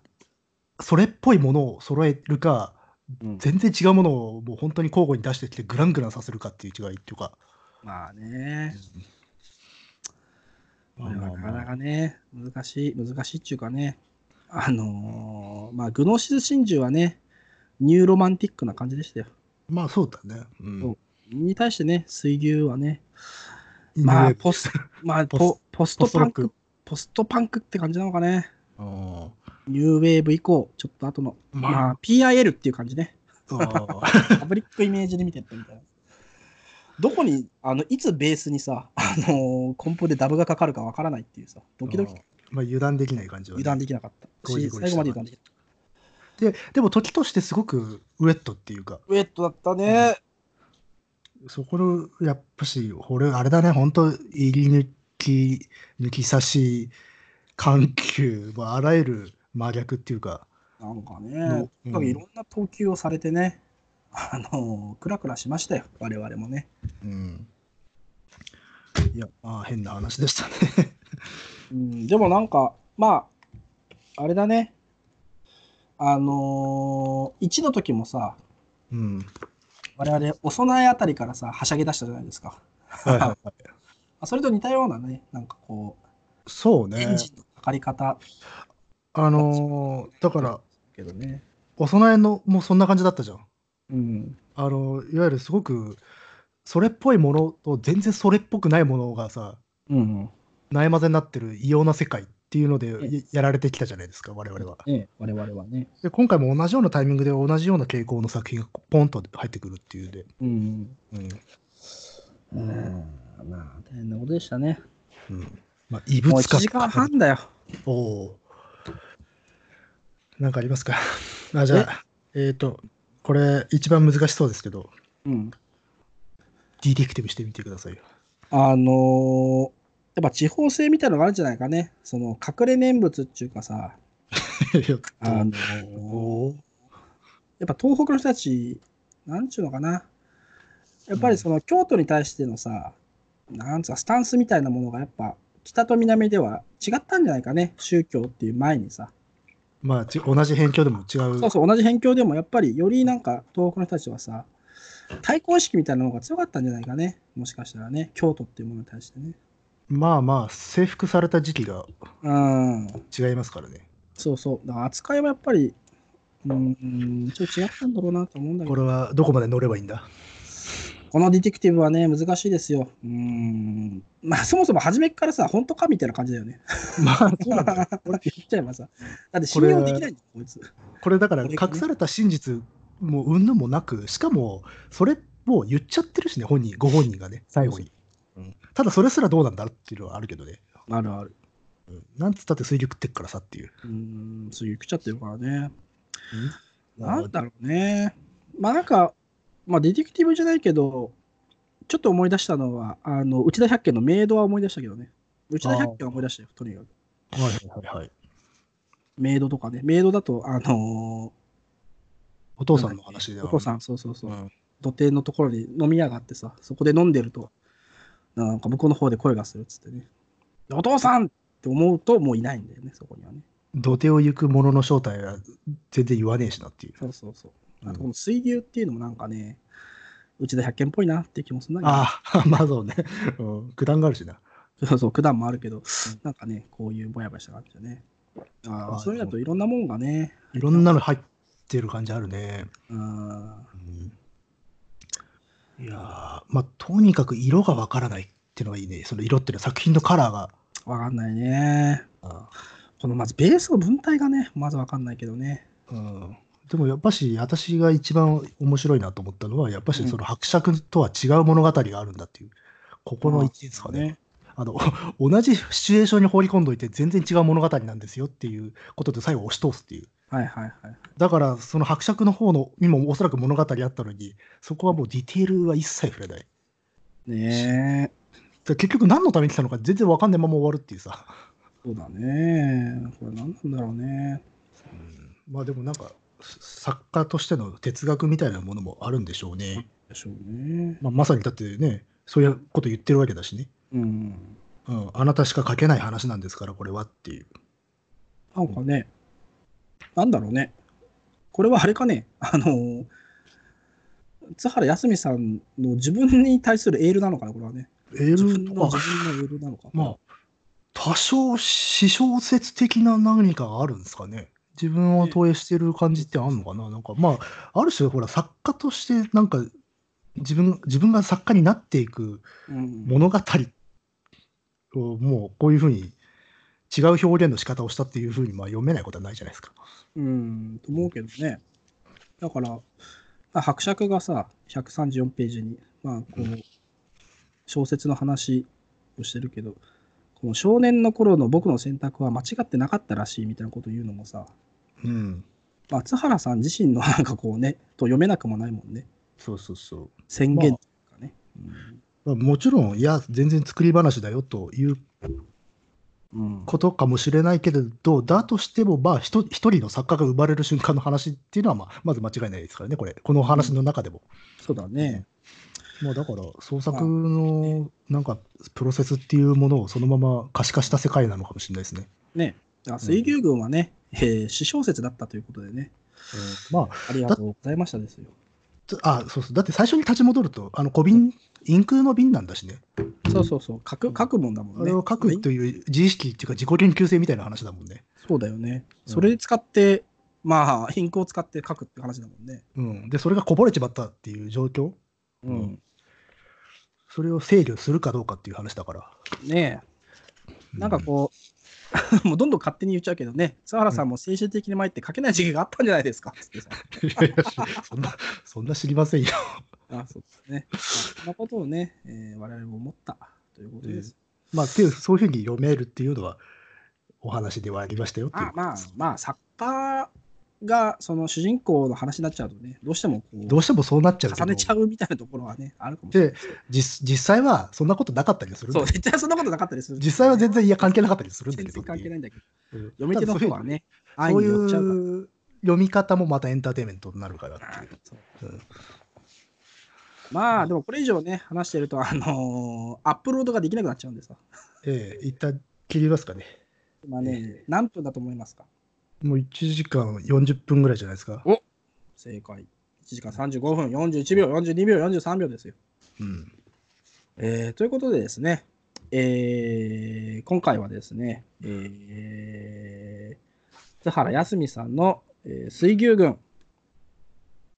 S2: それっぽいものを揃えるか、
S1: うん。
S2: 全然違うものをもう本当に交互に出してきて、グラングランさせるかっていう違いっていうか。
S1: まあね、こ
S2: まあまあ
S1: れはなかな
S2: ま
S1: かね、難しい、難しいっていうかね、あのーまあ、グノーシス真珠はね、ニューロマンティックな感じでしたよ。
S2: あ、まあそうだね。うん。
S1: に対してね、水牛はね、まあ、
S2: ね
S1: ポスまあ、
S2: ポス
S1: ポポストパンク
S2: ポスト
S1: パンクって感じなのかね。
S2: あ
S1: ニューウェーブ以降、ちょっと後の、
S2: まあ
S1: まあ、PIL っていう感じね。Public Image Limited みたいな。どこに、あのいつベースにさ、あのーコンプでダブがかかるかわからないっていうさ、ドキドキ
S2: ー。まあ油断できない感じは、ね。
S1: 油断できなかったし、最後まで油断でき
S2: で、でも時としてすごくウェットっていうか、
S1: た。ウェットだったね。
S2: そこの、やっぱし、俺、あれだね、本当入り抜き、抜き差し、緩急、まあ、あらゆる真逆っていうか、
S1: なんかね、
S2: の
S1: とにかくいろんな投球をされてね、あのークラクラしましたよ、我々もね。
S2: うん。いや、まあ、変な話でしたね。
S1: うん、でもなんか、まあ、あれだね。あのー、1の時もさ、
S2: うん。
S1: 我々、お供えあたりからさ、はしゃぎ出したじゃないですか。
S2: はいはいはい。
S1: まあそれと似たようなね、なんかこう、
S2: そうね
S1: エン。ジンのかかり方
S2: あのーだから、
S1: けどね。
S2: お供えのもそんな感じだったじゃん。
S1: うん。
S2: あの、いわゆるすごく、それっぽいものと全然それっぽくないものがさ、
S1: うん。
S2: ないまぜになってる異様な世界っていうので
S1: え
S2: ややられてきたじゃないですか、我々は。
S1: ね我々はね。
S2: で今回も同じようなタイミングで同じような傾向の作品がポンと入ってくるっていうで。
S1: うん。
S2: うん
S1: うん。まあ、大変なことでしたね。
S2: うんまあ、異
S1: もう1
S2: 物化
S1: 時間半だよ。
S2: おおー。なんかありますか？あじゃあ、え？っ、と、これ一番難しそうですけど、
S1: うん。
S2: ディティクティブしてみてくださいよ。
S1: あのーやっぱ地方性みたいなのがあるんじゃないかね。その隠れ念仏っていうかさ、あのーやっぱ東北の人たち、なんちゅうのかな。やっぱりその京都に対してのさ、なんつうか、スタンスみたいなものがやっぱ北と南では違ったんじゃないかね。宗教っていう前にさ。
S2: まあ、ち同じ辺境でも違う。
S1: そうそう、同じ辺境でもやっぱりよりなんか東北の人たちはさ、対抗意識みたいなのが強かったんじゃないかね。もしかしたらね、京都っていうものに対してね。
S2: まあまあ、征服された時期が
S1: うん、
S2: 違いますからね。
S1: そうそう。だから扱いはやっぱり、うん、ちょっと違ったんだろうなと思うんだけど、
S2: これはどこまで乗ればいいんだ？
S1: このディティクティブはね、難しいですよ。うん。まあ、そもそも初めっからさ、本当かみたいな感じだよね。
S2: まあ、そうなんだよ
S1: 俺言っちゃえばさ。だって信用できないんだよ、こいつ。
S2: これだから隠された真実もうんぬんもなく、しかもそれを言っちゃってるしね、本人、ご本人がね、最後に。うんただそれすらどうなんだっていうのはあるけどね。
S1: あるある。
S2: うんなんつったって水流食ってっからさっていう。
S1: うん、そういう来ちゃってるからね。
S2: うん
S1: なんだろうね。まあなんか、まあディティクティブじゃないけど、ちょっと思い出したのは、あの、内田百軒のメイドは思い出したけどね。内田百軒は思い出したよ、とにかく。
S2: はいはいはいはい。
S1: メイドとかね。メイドだと、あの
S2: お父さんの話では。
S1: ーお父さん、そうそうそうう。
S2: ん
S1: 土手のところに飲み屋があってさ、そこで飲んでると、なんか向こうの方で声がするっつってね。お父さんって思うともういないんだよね、そこにはね。
S2: 土手を行く者の正体は全然言わねえしなっていう。
S1: そうそうそう。
S2: うん
S1: あとこの水牛っていうのもなんかね、内田百軒っぽいなって気もするんだけど、
S2: ああ、まあそうね。うん九段があるしな。
S1: そうそう、九段もあるけど、なんかね、こういうぼやぼやした感じだね。あ
S2: あ
S1: あ、そういうのだといろんなもんがね、
S2: いろんなの入ってる感じあるね。
S1: うん、
S2: いやーまあとにかく色がわからないっていうのがいいね。その色っていうのは作品のカラーが。
S1: わかんないね。このまずベースの文体がね、まずわかんないけどね。
S2: うんでもやっぱし私が一番面白いなと思ったのはやっぱしその伯爵とは違う物語があるんだっていうここの一ですかね。あの 同じシチュエーションに放り込んどいて全然違う物語なんですよっていうことで最後押し通すっていう。
S1: はいはいはい。
S2: だからその伯爵の方のにもおそらく物語あったのにそこはもうディテールは一切触れない。
S1: ねえ、
S2: で結局何のために来たのか全然わかんないまま終わるっていうさ。
S1: そうだね。これ何なんだろうね。
S2: まあでもなんか作家としての哲学みたいなものもあるんでしょうね。
S1: でしょうね。
S2: まあ、まさにだってねそういうこと言ってるわけだしね。
S1: うん。
S2: うん、あなたしか書けない話なんですからこれはっていう。
S1: なんかね、なんだろうね。これはあれかね、あの、津原康美さんの自分に対するエールなのかな、これはね。
S2: エ
S1: 自
S2: ールとか
S1: 自分のエールなのか。
S2: まあ多少私小説的な何かがあるんですかね。自分を投影してる感じってあるのかな、なんかまあある種ほら作家としてなんか自分自分が作家になっていく
S1: うん、
S2: 物語をもうこういうふうに違う表現の仕方をしたっていうふうにまあ読めないことはないじゃないですか。
S1: うん、と思うけどね。だから、まあ伯爵がさ、134ページに、まあ、こう、小説の話をしてるけど、この少年の頃の僕の選択は間違ってなかったらしいみたいなことを言うのもさ、
S2: うん。
S1: まあ、津原さん自身のなんかこうね、と読めなくもないもんね。
S2: そうそうそう。
S1: 宣言というかね。
S2: まあ、もちろん、いや、全然作り話だよという
S1: うん。
S2: ことかもしれないけれど、だとしても、まあ、一人の作家が生まれる瞬間の話っていうのは、まあ、まず間違いないですからね、これ、この話の中でも。
S1: そうだね。
S2: まあ、だから、創作のなんか、プロセスっていうものをそのまま可視化した世界なのかもしれないですね。
S1: ね。だから水牛軍はね、えー私小説だったということでね、
S2: まあ、
S1: ありがとうございましたですよ。
S2: つあ、そうそう、だって最初に立ち戻ると、あの小瓶、インクの瓶なんだしね。
S1: そうそうそう、書く書くもんだもんね。
S2: あれを書くという自意識っていうか、自己研究性みたいな話だもんね。
S1: そうだよね。
S2: うん
S1: それ使って、まあ、インクを使って書くって話だもんね。
S2: うん、で、それがこぼれちまったっていう状況。
S1: うん。
S2: それを制御するかどうかっていう話だから。
S1: ねえ、なんかこう、もうどんどん勝手に言っちゃうけどね、津原さんも精神的に参って書けない時期があったんじゃないですか。
S2: うん。いやいやそんな、そんな知りませんよ。
S1: あそうですね。まあそんなことをね、えー我々も思ったということです。
S2: まあ、っていうそういうふうに読めるっていうのは、お話ではありましたよっていう
S1: あまあまあ、作家がその主人公の話になっちゃうとね、どうしても
S2: どうしてもそうなっちゃう
S1: 重ねちゃうみたいなところはね、あるかもしれない
S2: で。実実際はそんなことなかったりする
S1: そう、絶対そんなことなかったりする。
S2: 実際は全然いや関係なかったりするんだ
S1: 全
S2: けど
S1: 然関係ないんだけど、
S2: うん
S1: 読み手の方はね、愛
S2: そう。いう読み方もまたエンターテインメントになるからっていう
S1: そう
S2: うん
S1: まあ、でもこれ以上ね、話してると、あのーアップロードができなくなっちゃうんでさ。
S2: ええ一旦切りますかね。
S1: 今ね、何分だと思いますか？
S2: もう1時間40分ぐらいじゃないですか。
S1: 正解。1時間35分、41秒、42秒、43秒ですよ。
S2: うん。
S1: えーということでですね、えー今回はですね、えー津原康美さんの、えー水牛軍、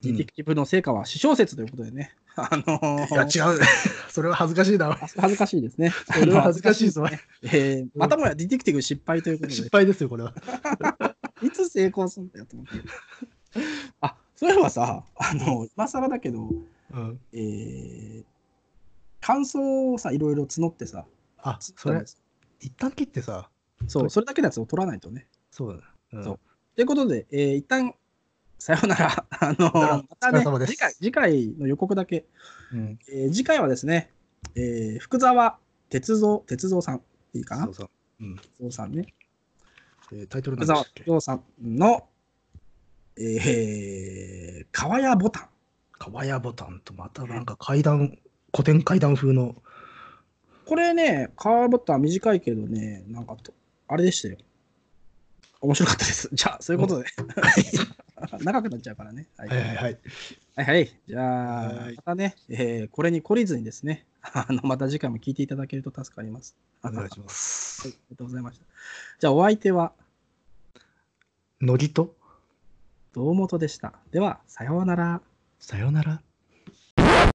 S1: ディティクティブの成果は私小説ということでね、あのー
S2: いや、違う。それは恥ずかしいな。
S1: 恥ずかしいですね。
S2: それは恥ずかしいぞ
S1: ね えーまたもやディティクティブ失敗ということで、
S2: 失敗ですよ、これは。
S1: いつ成功するんだよと思って。あ、そういえばさ、あの、今更だけど、
S2: うん。
S1: えー感想をさ、いろいろ募ってさ、
S2: あ、それ一旦切ってさ、
S1: そう、それだけのやつを取らないとね。
S2: そうだ。うん
S1: そうということで、えー一旦さようなら。あのまたね次回、次回の予告だけ。
S2: うん。
S1: えー次回はですね、えー福沢哲三、哲三さん、いいかな？
S2: そうそう。うん。
S1: 哲三さんね。
S2: えータイトル
S1: 福沢
S2: 何でしたっけ？
S1: さんの、えー、川屋ボタン。
S2: 川屋ボタンとまたなんか階段、古典階段風の。
S1: これね、川屋ボタン短いけどね、なんかと、あれでしたよ。面白かったです。じゃあ、そういうことで。長くなっちゃうからね。はい
S2: はいはいはい。
S1: はいはい。じゃあ
S2: は、い
S1: またね、えーこれに懲りずにですね、あのまた次回も聞いていただけると助かります。
S2: お願いします
S1: はい。ありがとうございました。じゃあ、お相手は？
S2: 乃木と、
S1: 堂本でした。では、さようなら。
S2: さよなら。